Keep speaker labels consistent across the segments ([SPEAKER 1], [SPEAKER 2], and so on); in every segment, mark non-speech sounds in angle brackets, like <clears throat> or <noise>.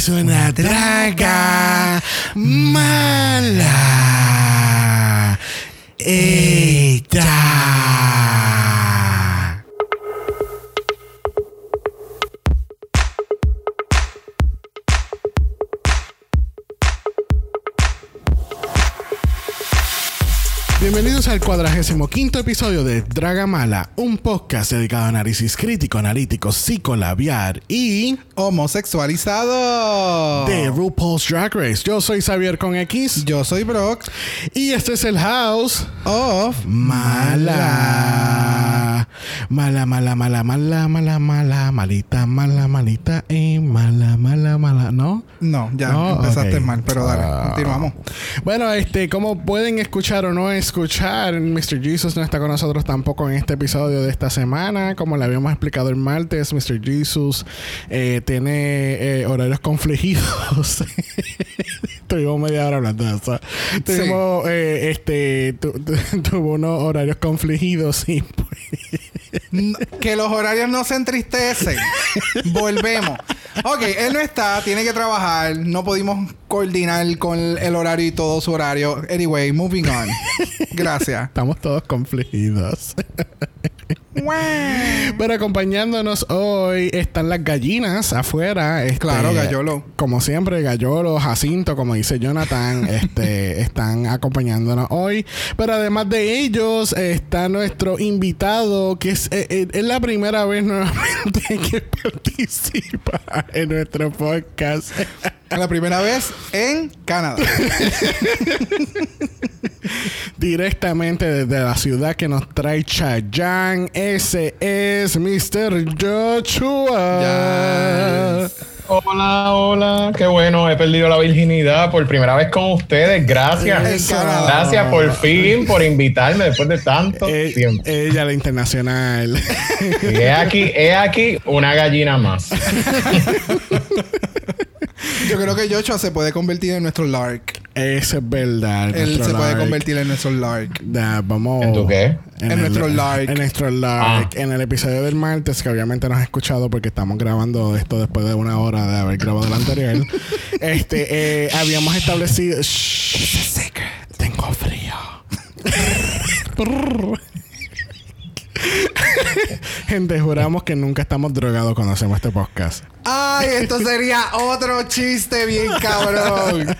[SPEAKER 1] es una draga mala. Al cuadragésimo quinto episodio de Dragamala, un podcast dedicado a análisis crítico, analítico, psicolabiar y
[SPEAKER 2] Homosexualizado.
[SPEAKER 1] de RuPaul's Drag Race. Yo soy Xavier con X
[SPEAKER 2] Yo soy Brock.
[SPEAKER 1] y este es el House
[SPEAKER 2] Of
[SPEAKER 1] Mala. Mala, mala, mala, mala, mala, mala, malita, mala, malita y mala, mala, mala, ¿no?
[SPEAKER 2] No, ya
[SPEAKER 1] No,
[SPEAKER 2] empezaste
[SPEAKER 1] ok.
[SPEAKER 2] mal, pero dale,
[SPEAKER 1] Ah.
[SPEAKER 2] continuamos.
[SPEAKER 1] Bueno, este, como pueden escuchar o no escuchar, Mr. Jesus no está con nosotros tampoco en este episodio de esta semana. Como le habíamos explicado el martes, Mr. Jesus eh, tiene eh, horarios confligidos. <laughs> Tuvimos media hora hablando de eso. Tuvimos, eh, este, tu- tu- <laughs> tuvo unos horarios confligidos y pues,
[SPEAKER 2] Que los horarios no se entristecen. Volvemos. Ok, él no está, tiene que trabajar. No pudimos coordinar con el horario y todo su horario. Anyway, moving on. Gracias.
[SPEAKER 1] estamos todos confligidos. Pero acompañándonos hoy están las gallinas afuera. este,
[SPEAKER 2] Claro, Gallolo.
[SPEAKER 1] Como siempre, Gallolo, Jacinto, como dice Jonathan, <laughs> este, están acompañándonos hoy. Pero además de ellos, está nuestro invitado, que es, eh, eh, es la primera vez nuevamente <laughs> que participa en nuestro podcast.
[SPEAKER 2] La primera vez en Canadá. <laughs>
[SPEAKER 1] Directamente desde la ciudad que nos trae Chayanne. Ese es Mr. Joshua.
[SPEAKER 2] Yes.
[SPEAKER 3] Hola, hola, qué bueno, he perdido la virginidad por primera vez con ustedes, gracias.
[SPEAKER 1] Eso.
[SPEAKER 3] Gracias por fin, por invitarme después de tanto
[SPEAKER 1] Eh,
[SPEAKER 3] tiempo.
[SPEAKER 1] ella, la internacional.
[SPEAKER 3] Y he aquí, he aquí una gallina más. <laughs>
[SPEAKER 2] Yo creo que Joshua se puede convertir en nuestro Lark.
[SPEAKER 1] Eso es verdad.
[SPEAKER 2] Él se puede convertir en nuestro Lark.
[SPEAKER 1] Vamos.
[SPEAKER 3] ¿En tu qué?
[SPEAKER 2] En
[SPEAKER 1] el-
[SPEAKER 2] nuestro Lark.
[SPEAKER 1] En nuestro Lark.
[SPEAKER 3] Ah.
[SPEAKER 1] En el episodio del martes, que obviamente no has escuchado porque estamos grabando esto después de una hora de haber grabado el anterior. <laughs> este, eh, habíamos establecido. Shh, tengo frío. <laughs> <laughs> <laughs> Gente, juramos que nunca estamos drogados cuando hacemos este podcast.
[SPEAKER 2] Ay, esto sería otro chiste bien cabrón.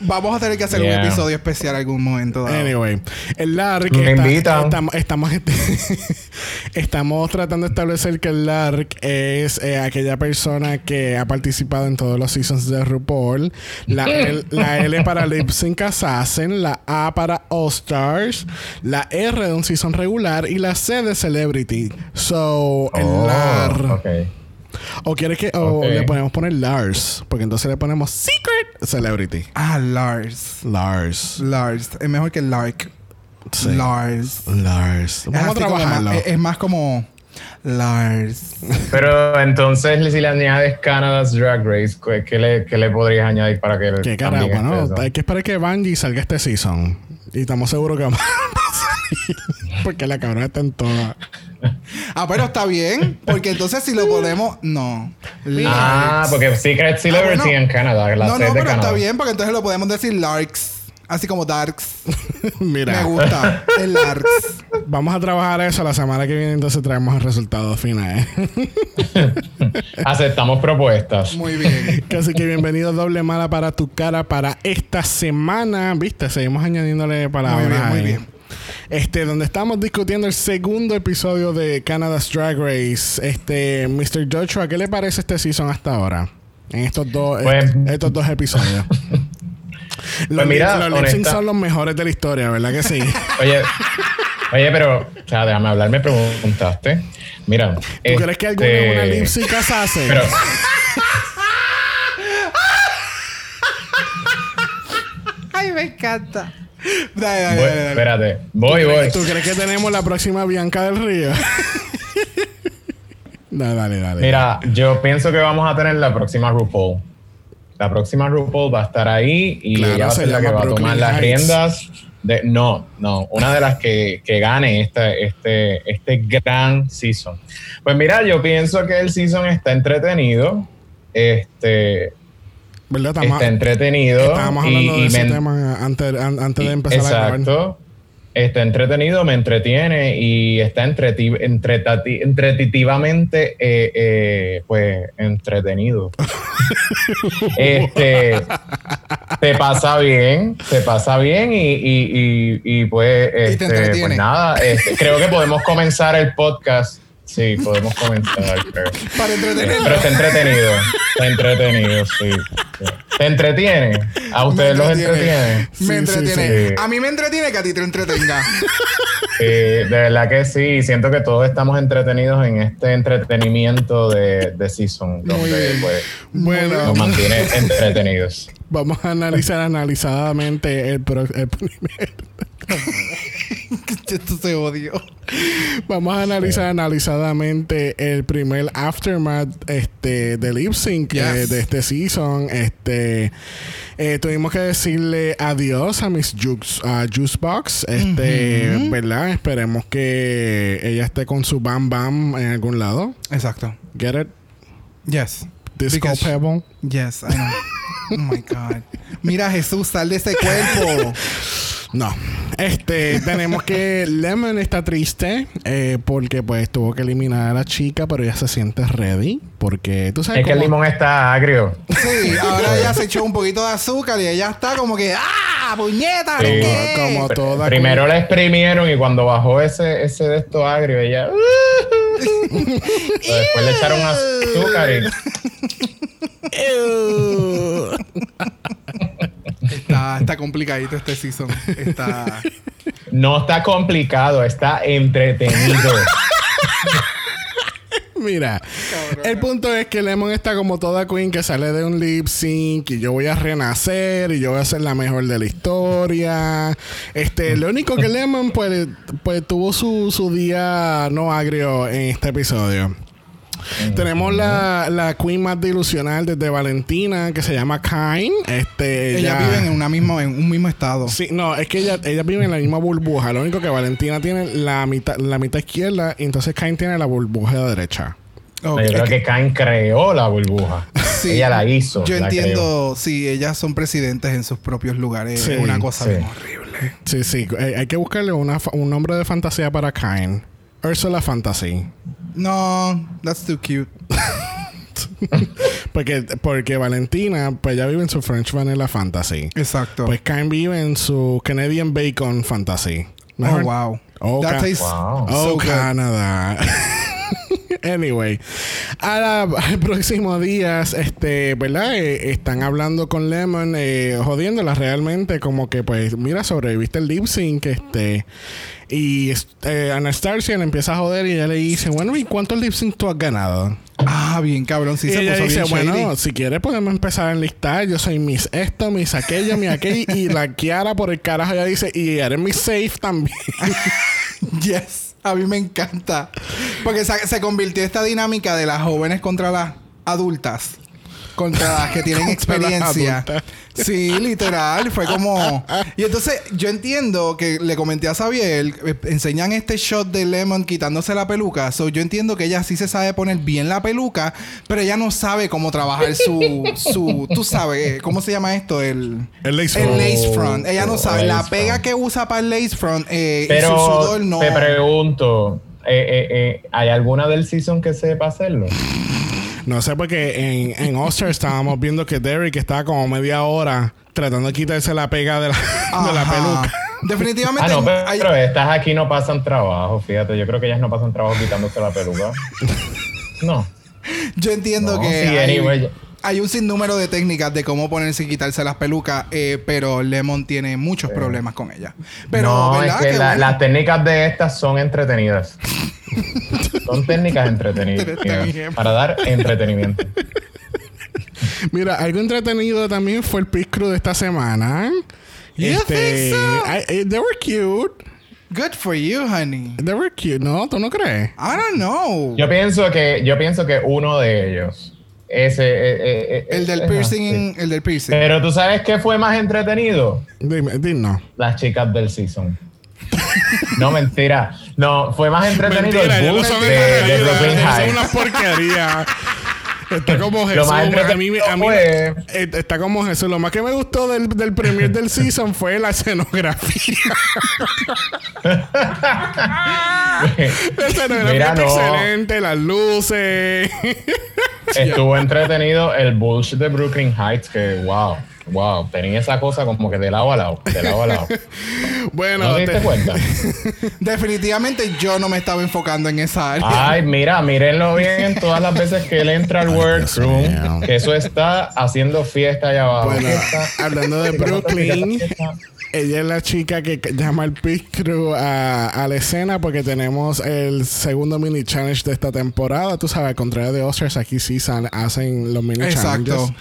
[SPEAKER 2] Vamos a tener que hacer
[SPEAKER 3] Yeah.
[SPEAKER 2] un episodio especial algún momento. dado.
[SPEAKER 1] Anyway, el LARC
[SPEAKER 3] Me
[SPEAKER 1] está-
[SPEAKER 3] invitan.
[SPEAKER 1] estamos, estamos, <laughs> estamos tratando de establecer que el LARC es eh, aquella persona que ha participado en todos los seasons de RuPaul. La, <laughs> L, la L para Lip Sync Assassin, la A para All Stars, la R de un season regular y la C de Celebrity. So, el
[SPEAKER 3] Oh,
[SPEAKER 1] LAR.
[SPEAKER 3] ok.
[SPEAKER 1] O quieres que o
[SPEAKER 3] Ok.
[SPEAKER 1] le podemos poner Lars, porque entonces le ponemos Secret Celebrity.
[SPEAKER 2] Ah, Lars.
[SPEAKER 1] Lars.
[SPEAKER 2] Lars. Es mejor que Lark.
[SPEAKER 1] Sí.
[SPEAKER 2] Lars.
[SPEAKER 1] Lars.
[SPEAKER 2] Es
[SPEAKER 1] Vamos a trabajarlo.
[SPEAKER 2] más- es, es más como Lars.
[SPEAKER 3] Pero entonces, si le añades Canada's Drag Race, ¿qué- ¿qué le, qué le podrías añadir para que
[SPEAKER 1] Qué carajo, ¿no? Hay que esperar que Bungie salga este season. Y estamos seguros que vamos a. <laughs> Porque la cabrona está en toda.
[SPEAKER 2] Ah, pero está bien. Porque entonces si lo ponemos. No.
[SPEAKER 3] Ah,
[SPEAKER 2] Larks.
[SPEAKER 3] porque Secret Celebrity
[SPEAKER 2] Ah, bueno.
[SPEAKER 3] en Canadá, la
[SPEAKER 2] No, no,
[SPEAKER 3] de
[SPEAKER 2] pero
[SPEAKER 3] Canadá.
[SPEAKER 2] está bien. Porque entonces lo podemos decir Larks. Así como Darks. <laughs>
[SPEAKER 1] Mira,
[SPEAKER 2] Me gusta. El Larks. <laughs>
[SPEAKER 1] vamos a trabajar eso la semana que viene. Entonces traemos el resultado final.
[SPEAKER 3] Aceptamos propuestas.
[SPEAKER 2] Muy bien.
[SPEAKER 1] Así que bienvenido doble mala para tu cara para esta semana. ¿Viste? Seguimos añadiéndole palabras.
[SPEAKER 2] Muy bien, muy bien.
[SPEAKER 1] Este, donde estamos discutiendo el segundo episodio de Canada's Drag Race. Este, Mr. Joshua, ¿qué le parece este season hasta ahora? En estos dos,
[SPEAKER 3] Pues-
[SPEAKER 1] est- estos dos episodios. <laughs> los
[SPEAKER 3] mira,
[SPEAKER 1] lip- los
[SPEAKER 3] honesta-
[SPEAKER 1] son los mejores de la historia, ¿verdad que sí? <laughs>
[SPEAKER 3] Oye, oye, pero, o sea, déjame hablar, me preguntaste. Mira.
[SPEAKER 1] ¿Tú crees que alguna
[SPEAKER 3] este,
[SPEAKER 1] una lip sync hace?
[SPEAKER 3] Pero, <laughs>
[SPEAKER 2] Ay, me encanta. Dale, dale,
[SPEAKER 3] voy-
[SPEAKER 2] dale,
[SPEAKER 3] espérate, voy, voy.
[SPEAKER 1] ¿Tú crees que tenemos la próxima Bianca del Río? <laughs> dale, dale, dale.
[SPEAKER 3] Mira, yo pienso que vamos a tener la próxima RuPaul. La próxima RuPaul va a estar ahí y
[SPEAKER 1] Claro,
[SPEAKER 3] ella va a
[SPEAKER 1] se
[SPEAKER 3] ser la que va a tomar
[SPEAKER 1] Brooklyn
[SPEAKER 3] las
[SPEAKER 1] Heights.
[SPEAKER 3] riendas. De, no, no, una de las que, que gane este, este, este gran season. Pues mira, yo pienso que el season está entretenido. Este,
[SPEAKER 1] ¿Verdad? Estamos,
[SPEAKER 3] está entretenido.
[SPEAKER 1] estábamos
[SPEAKER 3] y-
[SPEAKER 1] hablando
[SPEAKER 3] y
[SPEAKER 1] de ese
[SPEAKER 3] me-
[SPEAKER 1] tema antes, an- antes de empezar a grabar.
[SPEAKER 3] Exacto. Está entretenido, me entretiene y está entreti entretati- entretitivamente eh, eh, pues entretenido. <laughs> este te pasa bien, te pasa bien y, y, y, y, pues,
[SPEAKER 2] te
[SPEAKER 3] este, pues nada, este, creo que podemos comenzar el podcast. Sí, podemos comenzar, creo.
[SPEAKER 2] Para entretenerlo.
[SPEAKER 3] Pero está entretenido. Está entretenido, sí. sí. ¿Te entretiene? ¿A ustedes los entretiene?
[SPEAKER 2] Me
[SPEAKER 1] Sí,
[SPEAKER 2] entretiene.
[SPEAKER 3] sí.
[SPEAKER 2] A mí me entretiene que a ti te entretenga.
[SPEAKER 3] Sí, de verdad que sí. Siento que todos estamos entretenidos en este entretenimiento de, de Season, donde
[SPEAKER 2] bien.
[SPEAKER 3] pues,
[SPEAKER 1] Bueno,
[SPEAKER 3] nos mantiene entretenidos.
[SPEAKER 1] vamos a analizar <laughs> analizadamente el, pro- el primer.
[SPEAKER 2] Esto se odió.
[SPEAKER 1] Vamos a analizar analizadamente el primer aftermath este, del lip sync
[SPEAKER 2] Yes.
[SPEAKER 1] eh, de este season. Este, eh, tuvimos que decirle adiós a Miss Juice, a Juicebox. Este, ¿verdad? Esperemos que ella esté con su Bam Bam en algún lado.
[SPEAKER 2] Exacto.
[SPEAKER 1] Get it?
[SPEAKER 2] Yes.
[SPEAKER 1] Disco
[SPEAKER 2] Because-
[SPEAKER 1] Pebble.
[SPEAKER 2] Yes, I know. Oh my God. Mira, Jesús, sal de ese <laughs> cuerpo.
[SPEAKER 1] No. Este, <laughs> tenemos que Lemon está triste eh, porque pues tuvo que eliminar a la chica, pero ella se siente ready porque tú sabes
[SPEAKER 3] Es que el limón está agrio.
[SPEAKER 2] Sí, ahora ella se echó un poquito de azúcar y ella está como que, ¡ah! ¡Puñeta!
[SPEAKER 3] Sí.
[SPEAKER 2] ¿qué?
[SPEAKER 1] como toda
[SPEAKER 3] Primero la exprimieron y cuando bajó ese, ese de esto agrio, ella. <laughs> Después le echaron azúcar y. <laughs>
[SPEAKER 2] Está, está complicadito este season. Está.
[SPEAKER 3] No está complicado, está entretenido.
[SPEAKER 1] Mira, el punto es que Lemon está como toda queen que sale de un lip sync y yo voy a renacer y yo voy a ser la mejor de la historia. Este, lo único que Lemon pues, pues tuvo su, su día no agrio en este episodio. Tenemos la, la queen más delusional desde Valentina que se llama Kain. Este,
[SPEAKER 2] Ellas
[SPEAKER 1] ella-
[SPEAKER 2] viven en, una misma, en un mismo estado.
[SPEAKER 1] Sí, no, es que ella, ella vive en la misma burbuja. Lo único que Valentina tiene la mitad, la mitad izquierda y entonces Kain tiene la burbuja derecha.
[SPEAKER 2] Ok.
[SPEAKER 3] Yo creo que Cain creó la burbuja.
[SPEAKER 2] Sí.
[SPEAKER 3] Ella la hizo.
[SPEAKER 2] Yo
[SPEAKER 3] la creó.
[SPEAKER 2] entiendo, sí, ellas son presidentes en sus propios lugares.
[SPEAKER 1] Sí,
[SPEAKER 2] es una cosa
[SPEAKER 3] sí.
[SPEAKER 2] bien horrible.
[SPEAKER 1] Sí, sí. eh, hay que buscarle una, un nombre de fantasía para Kain. Ursula Fantasy.
[SPEAKER 2] No, that's too cute. <laughs>
[SPEAKER 1] Porque, porque Valentina, pues ella vive en su French Vanilla Fantasy.
[SPEAKER 2] Exacto.
[SPEAKER 1] Pues Kain vive en su Canadian Bacon Fantasy.
[SPEAKER 2] oh,
[SPEAKER 1] Mejor-
[SPEAKER 2] wow.
[SPEAKER 1] Oh,
[SPEAKER 2] that tastes
[SPEAKER 3] Wow.
[SPEAKER 1] Oh,
[SPEAKER 2] so good. <laughs>
[SPEAKER 1] Anyway, a la- al próximo día, este, ¿verdad? Eh, están hablando con Lemon, eh, jodiéndola realmente, como que, pues, mira, sobreviviste el lip sync, este. Y eh, Anastasia le empieza a joder y ella le dice, bueno, ¿y cuántos lip sync tú has ganado?
[SPEAKER 2] Ah, bien cabrón. Sí,
[SPEAKER 1] y
[SPEAKER 2] se
[SPEAKER 1] ella
[SPEAKER 2] puso
[SPEAKER 1] dice,
[SPEAKER 2] bien
[SPEAKER 1] bueno,
[SPEAKER 2] shady.
[SPEAKER 1] si quieres podemos empezar a enlistar. Yo soy Miss esto, Miss aquello, Miss aquello. y la Kiara por el carajo ella dice, y eres Miss Safe también. <laughs>
[SPEAKER 2] Yes. A mí me encanta. Porque se, se convirtió esta dinámica de las jóvenes contra las adultas. Contra las que tienen <laughs> experiencia. Sí, literal. Fue como. Y entonces yo entiendo que le comenté a Xavier, eh, enseñan este shot de Lemon quitándose la peluca. So yo entiendo que ella sí se sabe poner bien la peluca, pero ella no sabe cómo trabajar su. su tú sabes, ¿cómo se llama esto? El.
[SPEAKER 1] El lace
[SPEAKER 2] El
[SPEAKER 1] front.
[SPEAKER 2] lace front. Ella no sabe. La pega
[SPEAKER 3] front.
[SPEAKER 2] que usa para el lace front eh, y su
[SPEAKER 3] Pero
[SPEAKER 2] sudor no.
[SPEAKER 3] te pregunto, eh, eh, eh, ¿hay alguna del season que sepa hacerlo?
[SPEAKER 1] No sé porque en, en All-Star estábamos viendo que Derrick estaba como media hora tratando de quitarse la pega de la, de la peluca.
[SPEAKER 2] Definitivamente.
[SPEAKER 3] Ah, no, pero,
[SPEAKER 2] hay-
[SPEAKER 3] pero estas aquí no pasan trabajo, fíjate. Yo creo que ellas no pasan trabajo quitándose la peluca. <laughs> No.
[SPEAKER 2] yo entiendo
[SPEAKER 3] No,
[SPEAKER 2] que
[SPEAKER 3] sí,
[SPEAKER 2] hay,
[SPEAKER 3] anyway.
[SPEAKER 2] Hay un sinnúmero de técnicas de cómo ponerse y quitarse las pelucas, eh, pero Lemon tiene muchos problemas con ella. Pero,
[SPEAKER 3] no, es que
[SPEAKER 2] Qué
[SPEAKER 3] la-
[SPEAKER 2] bueno.
[SPEAKER 3] las técnicas de estas son entretenidas. <laughs> son técnicas entretenidas para dar entretenimiento.
[SPEAKER 1] Mira, algo entretenido también fue el Pick Crew de esta semana.
[SPEAKER 2] You think so?
[SPEAKER 1] I- I- they were cute.
[SPEAKER 2] Good for you, honey.
[SPEAKER 1] They were cute, ¿no? ¿Tú no crees?
[SPEAKER 2] I don't know.
[SPEAKER 3] Yo pienso que, yo pienso que uno de ellos, ese, eh, eh, eh,
[SPEAKER 2] el del
[SPEAKER 3] eh,
[SPEAKER 2] piercing,
[SPEAKER 3] sí.
[SPEAKER 2] el del piercing.
[SPEAKER 3] Pero tú sabes qué fue más entretenido?
[SPEAKER 1] Dime, dime no.
[SPEAKER 3] Las chicas del season. No, mentira. No, fue más entretenido
[SPEAKER 1] Mentira,
[SPEAKER 3] el de,
[SPEAKER 1] una porquería. <laughs> Está como Jesús.
[SPEAKER 3] Lo más
[SPEAKER 1] a mí, a mí-
[SPEAKER 3] fue-
[SPEAKER 1] eh, está como Jesús. Lo más que me gustó del, del premier del season fue la escenografía. La escenografía
[SPEAKER 3] Mira, no.
[SPEAKER 1] excelente, las luces.
[SPEAKER 3] Estuvo entretenido el Bush de Brooklyn Heights, que wow, wow, tenía esa cosa como que de lado a lado, de lado a lado. <laughs>
[SPEAKER 1] bueno,
[SPEAKER 3] ¿No te diste cuenta? <laughs>
[SPEAKER 2] Definitivamente yo no me estaba enfocando en esa área.
[SPEAKER 3] Ay, mira, mírenlo bien todas las veces que él entra al workroom, que eso está haciendo fiesta allá abajo.
[SPEAKER 1] bueno, hablando de Brooklyn. Ella es la chica que llama al pit crew a, a la escena porque tenemos el segundo mini challenge de esta temporada. Tú sabes, al contrario de Oscars, aquí sí san- hacen los mini
[SPEAKER 2] Exacto.
[SPEAKER 1] challenges.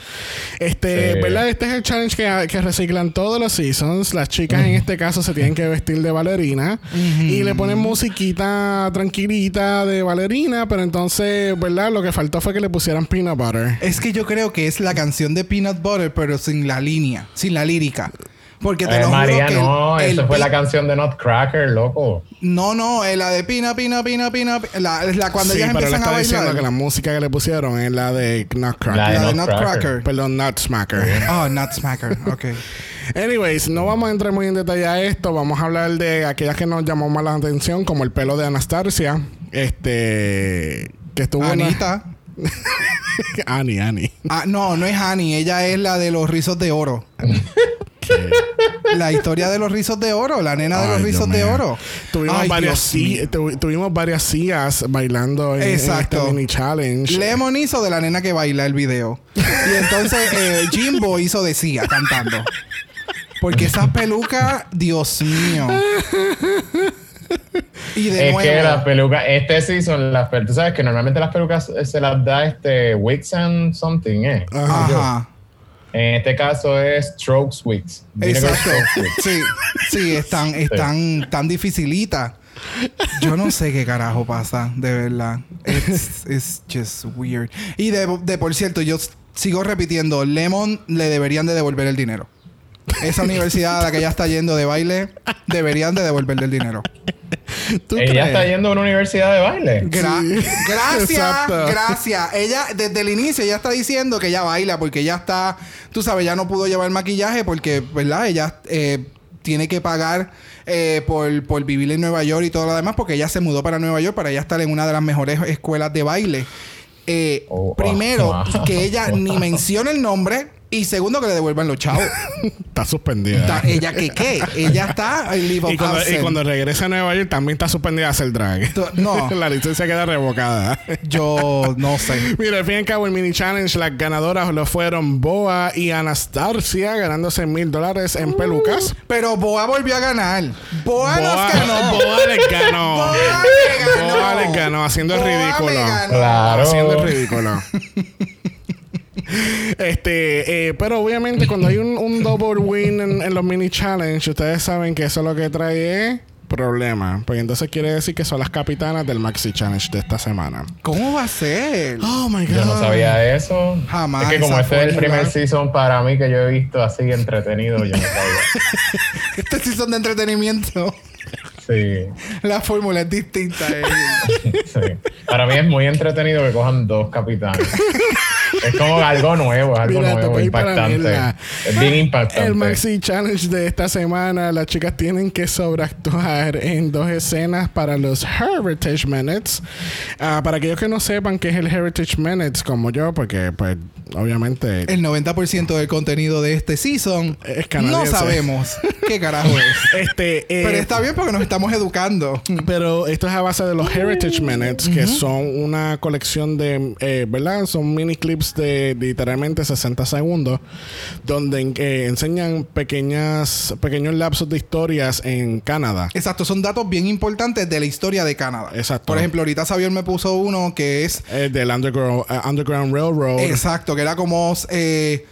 [SPEAKER 1] Este,
[SPEAKER 3] Sí.
[SPEAKER 1] ¿verdad? Este es el challenge que, que reciclan todos los seasons. Las chicas en este caso se tienen que vestir de bailarina y le ponen musiquita tranquilita de bailarina, pero entonces, ¿verdad? Lo que faltó fue que le pusieran peanut butter.
[SPEAKER 2] Es que yo creo que es la canción de Peanut Butter, pero sin la línea, sin la lírica. Porque te
[SPEAKER 3] Eh,
[SPEAKER 2] lo juro
[SPEAKER 3] María,
[SPEAKER 2] que el-
[SPEAKER 3] no,
[SPEAKER 2] el
[SPEAKER 3] eso fue la canción de Nutcracker, loco.
[SPEAKER 2] No, no, es la de Pina, Pina, Pina, Pina. La, la cuando
[SPEAKER 1] sí,
[SPEAKER 2] ellas
[SPEAKER 1] pero le
[SPEAKER 2] empiezan a
[SPEAKER 1] está diciendo
[SPEAKER 2] bailar.
[SPEAKER 1] que la música que le pusieron es la de Nutcracker.
[SPEAKER 3] La
[SPEAKER 2] La de
[SPEAKER 3] Nutcracker.
[SPEAKER 2] Nutcracker.
[SPEAKER 1] Perdón, Nutsmacker.
[SPEAKER 2] Oh, Nutsmacker. Ok. <laughs>
[SPEAKER 1] Anyways, no vamos a entrar muy en detalle a esto. Vamos a hablar de aquellas que nos llamó más la atención, como el pelo de Anastasia. Este. Que estuvo.
[SPEAKER 2] Anita. <laughs>
[SPEAKER 1] Annie, Annie.
[SPEAKER 2] Ah, no, no es Annie. Ella es la de los rizos de oro. <laughs> La historia de los rizos de oro. La nena de
[SPEAKER 1] Ay,
[SPEAKER 2] los
[SPEAKER 1] Dios
[SPEAKER 2] rizos de oro.
[SPEAKER 1] Tuvimos
[SPEAKER 2] Ay,
[SPEAKER 1] varias, tu- tuvimos varias sillas bailando en, en
[SPEAKER 2] Exacto.
[SPEAKER 1] este mini challenge.
[SPEAKER 2] Lemon hizo de la nena que baila el video. Y entonces eh, Jimbo hizo de Sia cantando. Porque esas pelucas, Dios mío. Y de
[SPEAKER 3] es
[SPEAKER 2] nuevo.
[SPEAKER 3] que las pelucas, este sí son las pelucas. Tú sabes que normalmente las pelucas eh, se las da este Wigs and something, ¿eh?
[SPEAKER 2] Ajá.
[SPEAKER 3] En este caso es Strokes. Vinegar
[SPEAKER 2] Exacto. Sí, sí, están, están tan dificilitas. Yo no sé qué carajo pasa, de verdad. It's, it's just weird. Y de, de por cierto, yo sigo repitiendo, Lemon le deberían de devolver el dinero. Esa universidad a la que ella está yendo de baile, deberían de devolverle el dinero.
[SPEAKER 1] ¿Tú
[SPEAKER 3] Ella
[SPEAKER 1] crees?
[SPEAKER 3] está yendo a una universidad de baile.
[SPEAKER 2] Gra-
[SPEAKER 1] Sí. <laughs>
[SPEAKER 2] Gracias, gracias. Ella, desde el inicio, ella está diciendo que ella baila porque ella está, tú sabes, ya no pudo llevar maquillaje porque, ¿verdad? Ella eh, tiene que pagar eh, por, por vivir en Nueva York y todo lo demás porque ella se mudó para Nueva York para ella estar en una de las mejores escuelas de baile. Eh,
[SPEAKER 3] Oh,
[SPEAKER 2] primero,
[SPEAKER 3] wow.
[SPEAKER 2] que ella ni mencione el nombre. Y segundo, que le devuelvan los chavos. <laughs>
[SPEAKER 1] Está suspendida.
[SPEAKER 2] Está- ella que qué? Ella está en leave of
[SPEAKER 1] y, cuando, y cuando regrese a Nueva York también está suspendida a hacer drag.
[SPEAKER 2] No. <laughs>
[SPEAKER 1] la licencia queda revocada.
[SPEAKER 2] Yo no sé.
[SPEAKER 1] Mira, al fin y al cabo, el mini challenge, las ganadoras lo fueron Boa y Anastasia, ganándose mil dólares en pelucas.
[SPEAKER 2] Pero Boa volvió a ganar. Boa,
[SPEAKER 1] Boa,
[SPEAKER 2] nos ganó.
[SPEAKER 1] Boa les ganó.
[SPEAKER 2] Boa le <laughs> ganó.
[SPEAKER 1] Boa les ganó, haciendo el ridículo.
[SPEAKER 2] me ganó.
[SPEAKER 3] Claro.
[SPEAKER 1] Haciendo el ridículo. Este, eh, pero obviamente cuando hay un, un double win en, en los mini challenge, ustedes saben que eso lo que trae es problema. Pues entonces quiere decir que son las capitanas del maxi challenge de esta semana.
[SPEAKER 2] ¿Cómo va a ser?
[SPEAKER 1] Oh my god.
[SPEAKER 3] Yo no sabía eso.
[SPEAKER 2] Jamás
[SPEAKER 3] Es que como este es el primer season para mí que yo he visto así entretenido, yo no sabía. <laughs>
[SPEAKER 2] Este sí son de entretenimiento.
[SPEAKER 3] Sí,
[SPEAKER 2] La fórmula es distinta. eh.
[SPEAKER 3] sí. Para mí es muy entretenido que cojan dos capitanes. es como algo nuevo, es algo
[SPEAKER 1] Mira,
[SPEAKER 3] nuevo,
[SPEAKER 1] la
[SPEAKER 3] impactante. Es bien impactante.
[SPEAKER 1] El Maxi Challenge de esta semana, las chicas tienen que sobreactuar en dos escenas para los Heritage Minutes. Ah, para aquellos que no sepan qué es el Heritage Minutes, como yo, porque pues obviamente
[SPEAKER 2] El 90% del contenido de este season
[SPEAKER 1] Es
[SPEAKER 2] no
[SPEAKER 1] canadiense.
[SPEAKER 2] sabemos qué carajo es. <laughs>
[SPEAKER 1] este eh,
[SPEAKER 2] Pero está bien porque nos estamos educando. <laughs>
[SPEAKER 1] Pero esto es a base de los Heritage Minutes, que son una colección de, eh, ¿verdad? Son mini clips de literalmente 60 segundos, donde eh, enseñan pequeñas, pequeños lapsos de historias en Canadá.
[SPEAKER 2] Exacto, son datos bien importantes de la historia de Canadá.
[SPEAKER 1] Exacto.
[SPEAKER 2] Por ejemplo, ahorita Xavier me puso uno que es
[SPEAKER 1] Eh, del Underground, eh, Underground Railroad.
[SPEAKER 2] Exacto, que era como eh,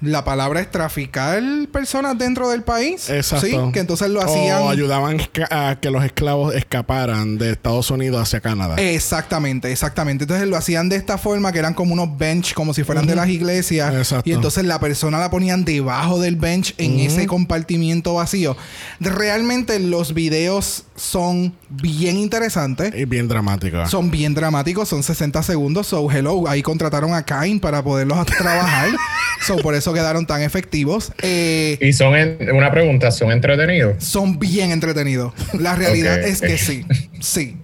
[SPEAKER 2] la palabra es traficar personas dentro del país.
[SPEAKER 1] Exacto.
[SPEAKER 2] Sí, que entonces lo hacían.
[SPEAKER 1] O ayudaban a que los esclavos escaparan de Estados Unidos hacia Canadá.
[SPEAKER 2] Exactamente, exactamente. Entonces lo hacían de esta forma, que eran como unos bench, como si fueran de las iglesias.
[SPEAKER 1] Exacto.
[SPEAKER 2] Y entonces la persona la ponían debajo del bench en ese compartimiento vacío. Realmente los videos son bien interesantes.
[SPEAKER 1] Y bien dramáticos.
[SPEAKER 2] Son bien dramáticos, son 60 segundos. So, hello, ahí contrataron a Kain para poderlos trabajar. <laughs> so, por eso quedaron tan efectivos. Eh,
[SPEAKER 3] y son, una pregunta, ¿son entretenidos?
[SPEAKER 2] Son bien entretenidos. La realidad es que sí. <laughs> Sí.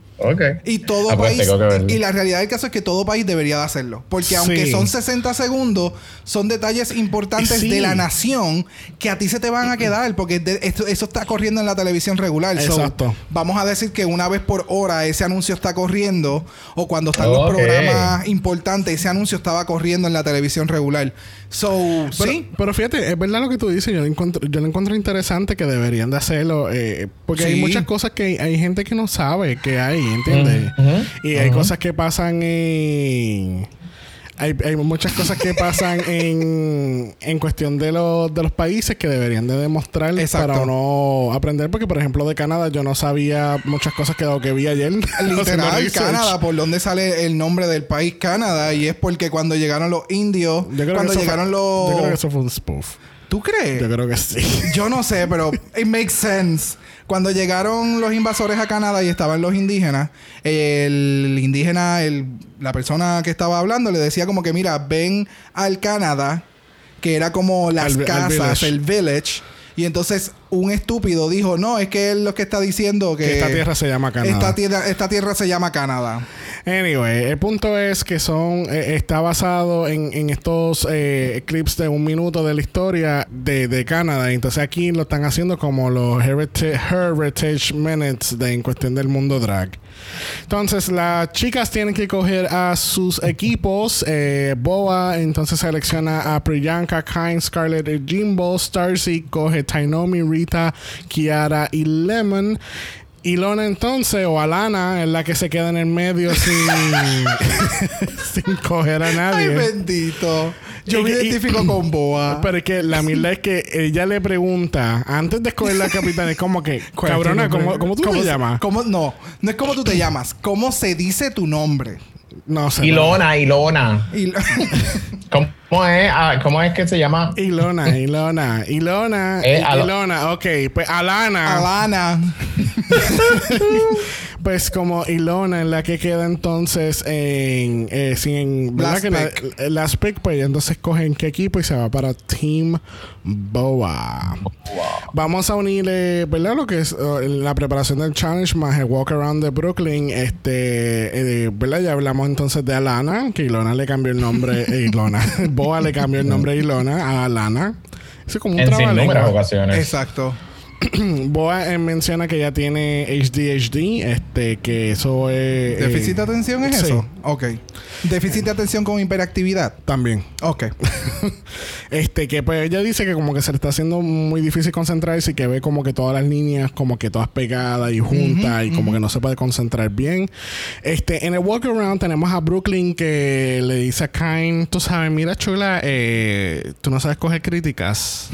[SPEAKER 2] Y todo
[SPEAKER 3] ah, pues
[SPEAKER 2] país. Y la realidad del caso es que todo país debería de hacerlo. Porque aunque son 60 segundos, son detalles importantes de la nación que a ti se te van a quedar. Porque eso está corriendo en la televisión regular.
[SPEAKER 1] Exacto.
[SPEAKER 2] vamos a decir que una vez por hora ese anuncio está corriendo. O cuando están los programas importantes, ese anuncio estaba corriendo en la televisión regular. So,
[SPEAKER 1] pero,
[SPEAKER 2] sí.
[SPEAKER 1] Pero fíjate, es verdad lo que tú dices. Yo lo encuentro, yo lo encuentro interesante que deberían de hacerlo. Eh, porque hay muchas cosas que hay, gente que no sabe que hay, ¿entiendes? y hay cosas que pasan en hay, hay muchas cosas que pasan <laughs> en, en cuestión de, los de los países que deberían de demostrar para no aprender. Porque, por ejemplo, de Canadá yo no sabía muchas cosas que, lo que vi ayer. <laughs>
[SPEAKER 2] Literal, Canadá, por dónde sale el nombre del país Canadá. Y es porque cuando llegaron los indios, cuando llegaron los...
[SPEAKER 1] Yo creo que eso fue un spoof.
[SPEAKER 2] ¿Tú crees?
[SPEAKER 1] Yo creo que sí.
[SPEAKER 2] Yo no sé, pero <laughs> it makes sense. Cuando llegaron los invasores a Canadá y estaban los indígenas, el indígena, el, la persona que estaba hablando, le decía como que, mira, ven al Canadá, que era como las casas, el village. Y entonces un estúpido dijo, no, es que él lo que está diciendo que...
[SPEAKER 1] esta tierra se llama Canadá.
[SPEAKER 2] Esta tierra, esta tierra se llama Canadá.
[SPEAKER 1] Anyway, el punto es que son eh, está basado en, en estos eh, clips de un minuto de la historia de, de Canadá. Entonces aquí lo están haciendo como los Heritage, heritage Minutes de, en cuestión del mundo drag. Entonces las chicas tienen que coger a sus equipos. Eh, Boa entonces selecciona a Priyanka, Kain, Scarlett Jimbo. Starcy coge Tainomi, Rita, Kiara y Lemon. Y Lona entonces, o Alana, es la que se queda en el medio sin, <laughs> <laughs> sin coger a nadie.
[SPEAKER 2] Ay, bendito. Yo me identifico con Boa.
[SPEAKER 1] Pero es que la mierda es que ella le pregunta, antes de escoger la capitana, es como que, cabrona, ¿cómo, ¿cómo tú te llamas?
[SPEAKER 2] ¿cómo, no, no es como tú te llamas. ¿Cómo se dice tu nombre?
[SPEAKER 1] No sé.
[SPEAKER 3] Ilona, Ilona. ¿Cómo es? Ah, ¿Cómo es que se llama?
[SPEAKER 1] Ilona, Ilona, Ilona, eh, Ilona. Ok, pues Alana.
[SPEAKER 2] Alana. <laughs>
[SPEAKER 1] pues como Ilona en la que queda entonces en, eh, sin
[SPEAKER 2] Last
[SPEAKER 1] Last pick, pues entonces cogen qué equipo y se va para Team Boa. Vamos a unir, ¿verdad? Lo que es oh, la preparación del challenge más el walk around de Brooklyn. Este, eh, ¿verdad? Ya hablamos entonces de Alana, que Ilona le cambió el nombre. Eh, <laughs> Ilona. Boa le cambió el nombre de Ilona a Alana.
[SPEAKER 3] Eso es como un en sin ocasiones.
[SPEAKER 2] Exacto. <clears throat>
[SPEAKER 1] Boa eh, menciona que ya tiene HDHD, este, que eso es...
[SPEAKER 2] ¿Déficit de atención es eso? Ok. ¿Déficit de atención con hiperactividad?
[SPEAKER 1] También.
[SPEAKER 2] Ok. <laughs>
[SPEAKER 1] este, que pues ella dice que como que se le está haciendo muy difícil concentrarse y que ve como que todas las líneas como que todas pegadas y juntas y como que no se puede concentrar bien. Este, en el walk around tenemos a Brooklyn que le dice a Kain, tú sabes, mira chula, eh, tú no sabes coger críticas.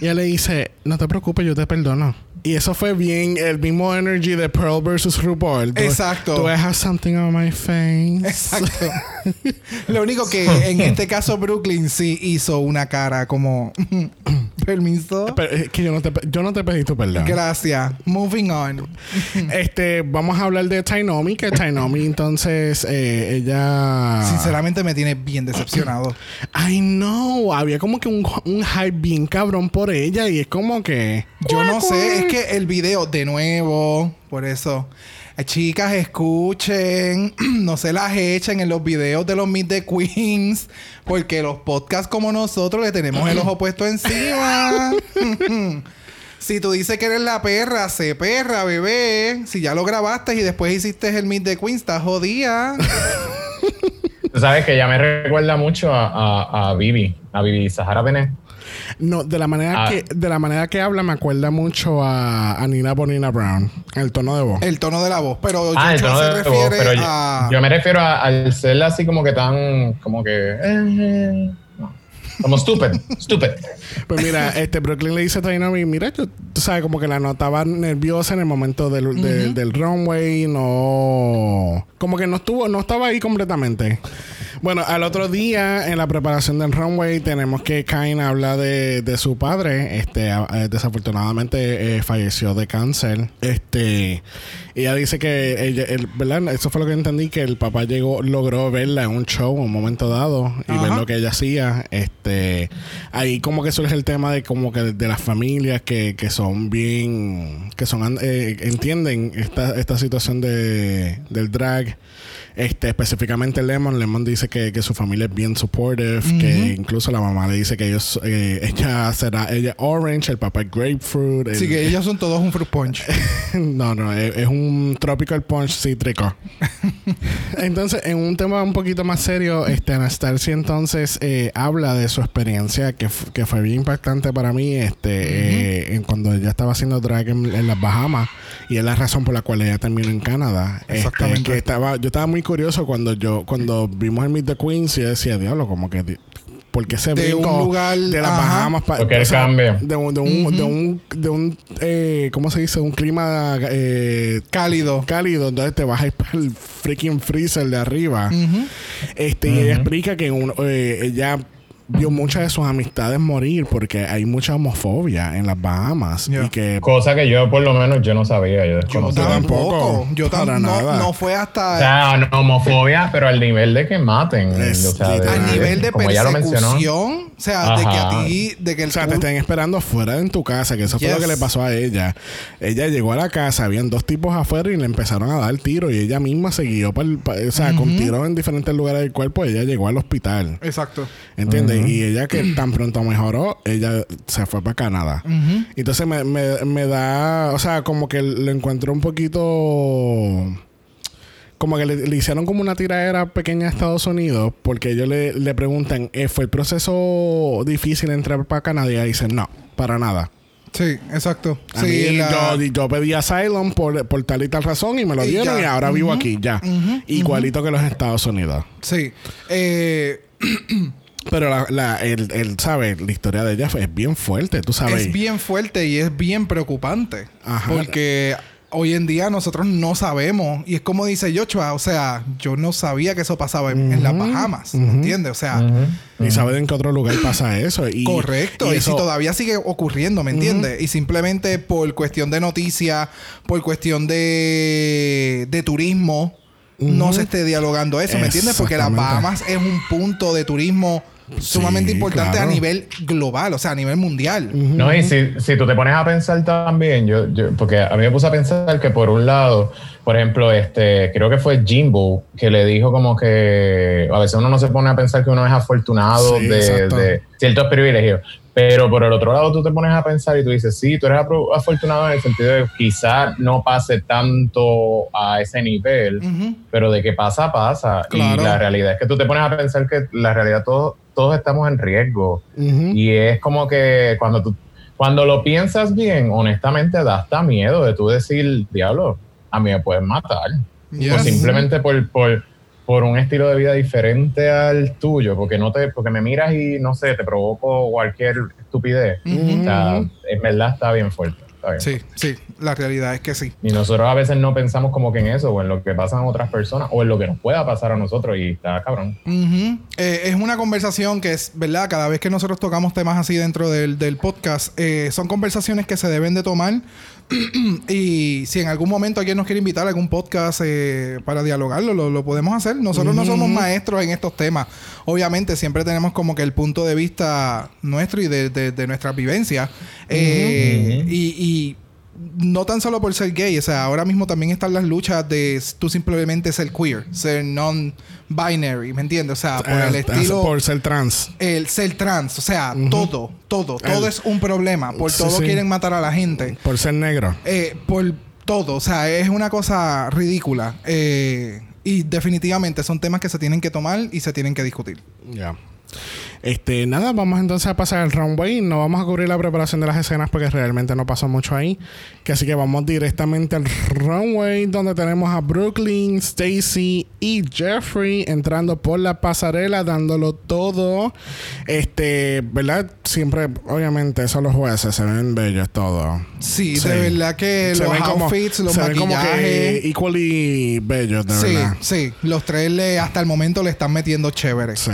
[SPEAKER 1] Y ella le dice, no te preocupes, yo te perdono. Y eso fue bien el mismo energy de Pearl versus RuPaul.
[SPEAKER 2] Exacto.
[SPEAKER 1] Do I have something on my face?
[SPEAKER 2] Exacto. <laughs> Lo único que en este caso Brooklyn sí hizo una cara como permiso.
[SPEAKER 1] Pero es que yo no te, yo no te pedí tu perdón.
[SPEAKER 2] Gracias. Moving on. <laughs>
[SPEAKER 1] este, vamos a hablar de Tainomi, que Tainomi entonces eh, ella
[SPEAKER 2] sinceramente me tiene bien decepcionado. <clears throat>
[SPEAKER 1] I know, había como que un, un hype bien cabrón por ella y es como que
[SPEAKER 2] yo no sé, es que el video, de nuevo, por eso. Chicas, escuchen, <clears throat> no se las echen en los videos de los Meet the Queens, porque los podcasts como nosotros le tenemos el ojo puesto encima. <laughs> si tú dices que eres la perra, sé perra, bebé. Si ya lo grabaste y después hiciste el Meet the Queens, estás jodida.
[SPEAKER 3] Tú sabes que ya me recuerda mucho a, a, a Vivi, a Vivi Sahara Benet.
[SPEAKER 1] No, de la manera ah. que de la manera que habla me acuerda mucho a, Nina Bonina Brown, el tono de voz.
[SPEAKER 2] El tono de la voz, pero
[SPEAKER 3] ah, el tono de voz, pero yo, me refiero al ser así como que tan como que eh, Como stupid, <laughs> stupid.
[SPEAKER 1] Pues mira, este Brooklyn le dice a Tainomi, mira, yo, tú sabes, como que la notaba nerviosa en el momento del, del, del runway, no... Como que no estuvo, no estaba ahí completamente. Bueno, al otro día, en la preparación del runway, tenemos que Kain habla de, de su padre. Este, eh, desafortunadamente eh, falleció de cáncer. Este, ella dice que ella, el- ¿verdad? Eso fue lo que entendí, que el papá llegó, logró verla en un show en un momento dado y ver lo que ella hacía. Este, ahí como que surge el tema de como que de las familias que, que son bien, que son eh, entienden esta, esta situación de, del drag. Este, específicamente Lemon, Lemon dice que, que su familia es bien supportive, que incluso la mamá le dice que ellos, eh, ella será, ella orange, el papá es grapefruit. el-
[SPEAKER 2] Así que ellos son todos un fruit punch. <laughs>
[SPEAKER 1] no, no, es, es un tropical punch cítrico. <laughs> entonces, en un tema un poquito más serio, este Anastasia entonces eh, habla de su experiencia que, que fue bien impactante para mí, este, eh, en cuando ella estaba haciendo drag en, en las Bahamas y es la razón por la cual ella terminó en Canadá. Este,
[SPEAKER 2] Exactamente.
[SPEAKER 1] que estaba, yo estaba muy curioso cuando yo, cuando vimos el Meet the Queens yo decía, diablo, como que di- ¿Por qué ese
[SPEAKER 2] De un
[SPEAKER 1] brinco
[SPEAKER 2] lugar-
[SPEAKER 1] de las
[SPEAKER 2] ajá.
[SPEAKER 1] Bahamas para
[SPEAKER 3] Porque el cambio.
[SPEAKER 1] de un, de un, de un, de un eh, ¿cómo se dice? Un clima eh,
[SPEAKER 2] Cálido.
[SPEAKER 1] cálido, entonces te vas a ir para el freaking freezer de arriba. Este, y ella explica que un- eh, ella vio muchas de sus amistades morir porque hay mucha homofobia en las Bahamas y que
[SPEAKER 3] Cosa que yo, por lo menos, yo no sabía. Yo
[SPEAKER 2] Yo
[SPEAKER 1] tampoco.
[SPEAKER 2] Yo
[SPEAKER 1] Para
[SPEAKER 2] tampoco. No,
[SPEAKER 1] nada.
[SPEAKER 2] no fue
[SPEAKER 3] O
[SPEAKER 2] hasta
[SPEAKER 3] sea, no, homofobia, pero al nivel de que maten.
[SPEAKER 1] Es
[SPEAKER 3] o sea, de-
[SPEAKER 1] literal.
[SPEAKER 2] a nivel de
[SPEAKER 3] como
[SPEAKER 2] persecución. O sea, de que a ti, de que el
[SPEAKER 1] O sea, te estén esperando afuera en tu casa, que eso fue lo que le pasó a ella. Ella llegó a la casa, habían dos tipos afuera y le empezaron a dar tiro y ella misma se guió para o sea, con tiros en diferentes lugares del cuerpo, ella llegó al hospital.
[SPEAKER 2] Exacto.
[SPEAKER 1] ¿Entiendes? Y ella que tan pronto mejoró, ella se fue para Canadá. Entonces me, me, me da, o sea, como que lo encuentro un poquito... Como que le, le hicieron como una tiradera pequeña a Estados Unidos porque ellos le, le preguntan, ¿eh, ¿fue el proceso difícil entrar para Canadá? Y ella dice, no, para nada.
[SPEAKER 2] Sí, exacto.
[SPEAKER 1] A
[SPEAKER 2] sí,
[SPEAKER 1] mí,
[SPEAKER 2] la-
[SPEAKER 1] yo, yo pedí asylum por, por tal y tal razón y me lo dieron y ahora vivo aquí, ya. Igualito que los Estados Unidos.
[SPEAKER 2] sí. Eh, <clears throat>
[SPEAKER 1] Pero la, la, el, el, ¿sabes? La historia de ella es bien fuerte, tú sabes.
[SPEAKER 2] es bien fuerte y es bien preocupante.
[SPEAKER 1] Ajá.
[SPEAKER 2] Porque hoy en día nosotros no sabemos. Y es como dice Joshua, o sea, yo no sabía que eso pasaba en, en las Bahamas. ¿Me entiendes? O sea,
[SPEAKER 1] Y saber en qué otro lugar pasa eso. Y,
[SPEAKER 2] correcto. Y,
[SPEAKER 1] eso-
[SPEAKER 2] si todavía sigue ocurriendo, ¿me entiendes? Y simplemente por cuestión de noticias, por cuestión de, de turismo, no se esté dialogando eso, ¿me entiendes? Porque las. Bahamas es un punto de turismo sumamente importante
[SPEAKER 1] claro.
[SPEAKER 2] a nivel global, o sea, a nivel mundial.
[SPEAKER 3] No, y si, si tú te pones a pensar también, yo, yo, porque a mí me puse a pensar que por un lado, por ejemplo, este, creo que fue Jimbo que le dijo como que a veces uno no se pone a pensar que uno es afortunado
[SPEAKER 1] Sí,
[SPEAKER 3] de,
[SPEAKER 1] exacto.
[SPEAKER 3] de ciertos privilegios. Pero por el otro lado tú te pones a pensar y tú dices, sí, tú eres afortunado en el sentido de que quizás no pase tanto a ese nivel, pero de que pasa, pasa.
[SPEAKER 2] Claro.
[SPEAKER 3] Y la realidad es que tú te pones a pensar que la realidad todos, todos estamos en riesgo. Y es como que cuando tú, cuando lo piensas bien, honestamente da hasta miedo de tú decir, diablo, a mí me pueden matar.
[SPEAKER 2] Yes.
[SPEAKER 3] O simplemente por, por, por un estilo de vida diferente al tuyo, porque no te, porque me miras y no sé, te provoco cualquier estupidez. O sea, en verdad está bien fuerte. está bien.
[SPEAKER 2] Sí, sí, la realidad es que sí.
[SPEAKER 3] Y nosotros a veces no pensamos como que en eso, o en lo que pasan otras personas, o en lo que nos pueda pasar a nosotros, y está cabrón.
[SPEAKER 2] Eh, es una conversación que es, ¿verdad? Cada vez que nosotros tocamos temas así dentro del, del podcast, eh, son conversaciones que se deben de tomar. <clears throat> y si en algún momento alguien nos quiere invitar a algún podcast eh, para dialogarlo, lo, lo podemos hacer. Nosotros no somos maestros en estos temas. Obviamente, siempre tenemos como que el punto de vista nuestro y de, de, de nuestras vivencias. Eh, y no tan solo por ser gay, o sea, ahora mismo también están las luchas de tú simplemente ser queer, ser non-binary, ¿me entiendes? O sea, por el
[SPEAKER 1] Eh,
[SPEAKER 2] estilo,
[SPEAKER 1] por ser trans.
[SPEAKER 2] el ser trans, o sea, todo, todo, todo
[SPEAKER 1] El-
[SPEAKER 2] es un problema, por
[SPEAKER 1] Sí,
[SPEAKER 2] todo
[SPEAKER 1] sí.
[SPEAKER 2] quieren matar a la gente,
[SPEAKER 1] Por ser negro.
[SPEAKER 2] eh, por todo, o sea, es una cosa ridícula. eh, y definitivamente son temas que se tienen que tomar y se tienen que discutir.
[SPEAKER 1] Ya. Este, nada, vamos entonces a pasar al runway. No vamos a cubrir la preparación de las escenas porque realmente no pasó mucho ahí. Que así que vamos directamente al runway donde tenemos a Brooklyn, Stacy y Jeffrey entrando por la pasarela, dándolo todo. Este, ¿verdad? Siempre, obviamente, son los jueces, se ven bellos todos.
[SPEAKER 2] Sí, de verdad que los outfits, los maquillajes.
[SPEAKER 1] equally bellos, de
[SPEAKER 2] sí,
[SPEAKER 1] verdad.
[SPEAKER 2] Sí, los tres le, hasta el momento le están metiendo chévere.
[SPEAKER 1] Sí.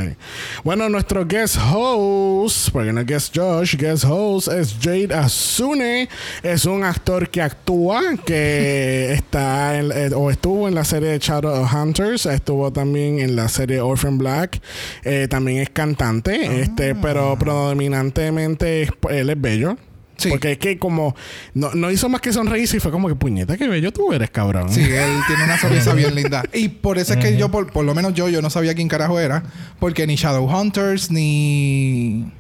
[SPEAKER 1] Bueno, nuestro guest host, porque no es guest Josh, guest host es Jade Asune. Es un actor que actúa, que <laughs> está en, eh, o estuvo en la serie de Shadow Hunters, estuvo también en la serie Orphan Black, eh, también es cantante, este, pero ah. predominantemente él es bello. Porque es que como no, hizo más que sonreírse y fue como que puñeta, que bello tú eres, cabrón.
[SPEAKER 2] Sí, él tiene una sonrisa <laughs> bien linda. Y por eso es que yo, por, por, lo menos yo, yo no sabía quién carajo era. Porque ni Shadowhunters ni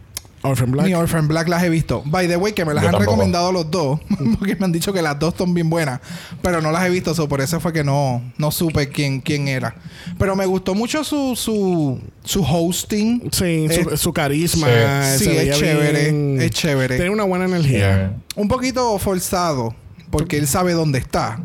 [SPEAKER 1] Orphan Black.
[SPEAKER 2] Ni Orphan Black las he visto. By the way, que me las han recomendado los dos. <laughs> porque me han dicho que las dos son bien buenas. Pero no las he visto. So por eso fue que no, no supe quién, quién era. Pero me gustó mucho su, su, su hosting.
[SPEAKER 1] Sí, su, carisma.
[SPEAKER 2] Sí, es chévere. Es chévere.
[SPEAKER 1] Tiene una buena energía.
[SPEAKER 2] Un poquito forzado porque él sabe dónde está.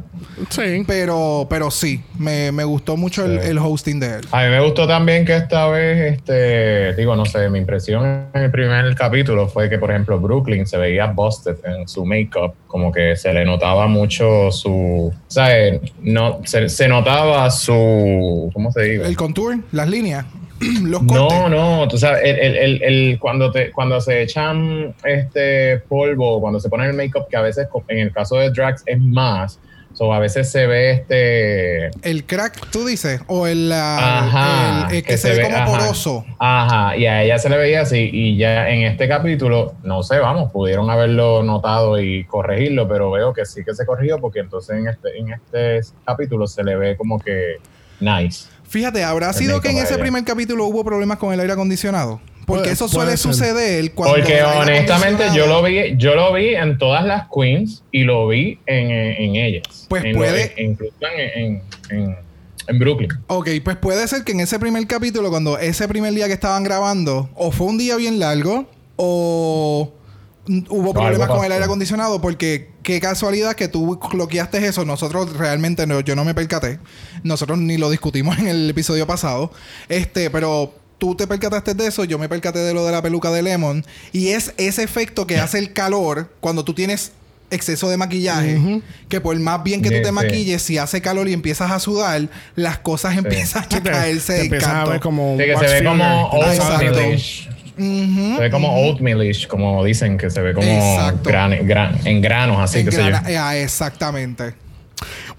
[SPEAKER 1] Sí.
[SPEAKER 2] Pero, pero sí, me, gustó mucho el, hosting de él.
[SPEAKER 3] A mí me gustó también que esta vez, este, digo, no sé, mi impresión en el primer capítulo fue que, por ejemplo, Brooklyn se veía busted en su make-up, como que se le notaba mucho su, ¿sabes? No, se, se notaba su, ¿cómo se dice?
[SPEAKER 2] El contour, las líneas. <clears throat>
[SPEAKER 3] no, no, tú sabes, el, el, cuando, te, cuando se echan este polvo, cuando se ponen el make-up, que a veces en el caso de Drax es más, o a veces se ve este.
[SPEAKER 2] El crack, tú dices, o el, ajá, el, que, se, ve, como poroso.
[SPEAKER 3] Ajá, y a ella se le veía así. Y ya en este capítulo, no sé, vamos, pudieron haberlo notado y corregirlo, pero veo que sí que se corrigió, porque entonces en este, en este capítulo se le ve como que nice.
[SPEAKER 2] Fíjate, ¿habrá sido que en ese primer capítulo hubo problemas con el aire acondicionado? Porque eso suele suceder cuando.
[SPEAKER 3] Porque honestamente yo lo vi, yo lo vi en todas las queens y lo vi en, ellas.
[SPEAKER 2] Pues puede.
[SPEAKER 3] incluso en, en, Brooklyn.
[SPEAKER 2] Ok, pues puede ser que en ese primer capítulo, cuando ese primer día que estaban grabando, o fue un día bien largo, o hubo problemas con el aire acondicionado porque qué casualidad que tú bloqueaste eso. Nosotros realmente no, yo no me percaté. Nosotros ni lo discutimos en el episodio pasado. Este, pero tú te percataste de eso, yo me percaté de lo de la peluca de Lemon. Y es ese efecto que hace el calor cuando tú tienes exceso de maquillaje, que por más bien que tú te maquilles, si hace calor y empiezas a sudar, las cosas empiezan a <laughs> caerse de
[SPEAKER 1] canto.
[SPEAKER 3] como que se ve como se ve como oatmealish, como dicen, que se ve como en granos, así que se
[SPEAKER 2] ah, exactamente.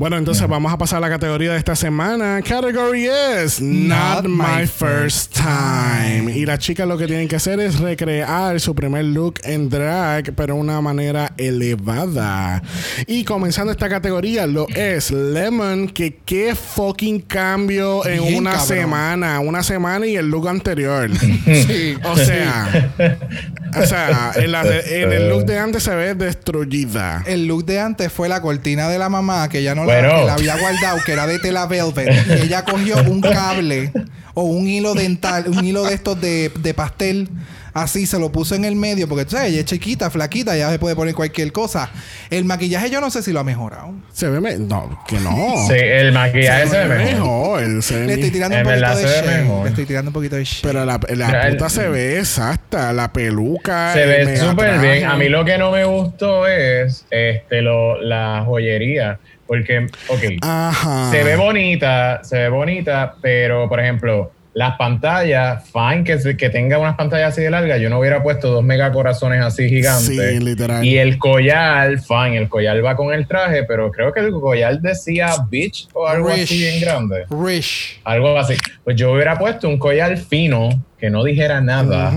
[SPEAKER 1] Bueno, entonces vamos a pasar a la categoría de esta semana. Category es Not, My First Time. Y las chicas lo que tienen que hacer es recrear su primer look en drag, pero de una manera elevada. Y comenzando esta categoría lo es Lemon, que qué fucking cambio en una semana. Una semana y el look anterior. <laughs> sí. O sea, o sea, en, el look de antes se ve destruida.
[SPEAKER 2] El look de antes fue la cortina de la mamá que ya no la, había guardado, que era de tela velvet, y ella cogió un cable o un hilo dental, un hilo de estos de, de pastel así se lo puso en el medio porque tú sabes ella es chiquita flaquita ya se puede poner cualquier cosa. El maquillaje yo no sé si lo ha mejorado.
[SPEAKER 1] Se ve no que no.
[SPEAKER 3] Sí el maquillaje se, ve mejor,
[SPEAKER 2] le estoy tirando un poquito de shade le estoy tirando un poquito de shade.
[SPEAKER 1] Pero la, la puta se ve exacta la peluca
[SPEAKER 3] se ve súper bien. A mí lo que no me gustó es este lo, la joyería porque, ok, se ve bonita, se ve bonita, pero por ejemplo, las pantallas, fine que, que tenga unas pantallas así de largas, yo no hubiera puesto dos megacorazones así gigantes.
[SPEAKER 1] Sí, literal.
[SPEAKER 3] Y el collar, fine, el collar va con el traje, pero creo que el collar decía bitch o algo así bien grande.
[SPEAKER 2] Rich.
[SPEAKER 3] Algo así. Pues yo hubiera puesto un collar fino que no dijera nada.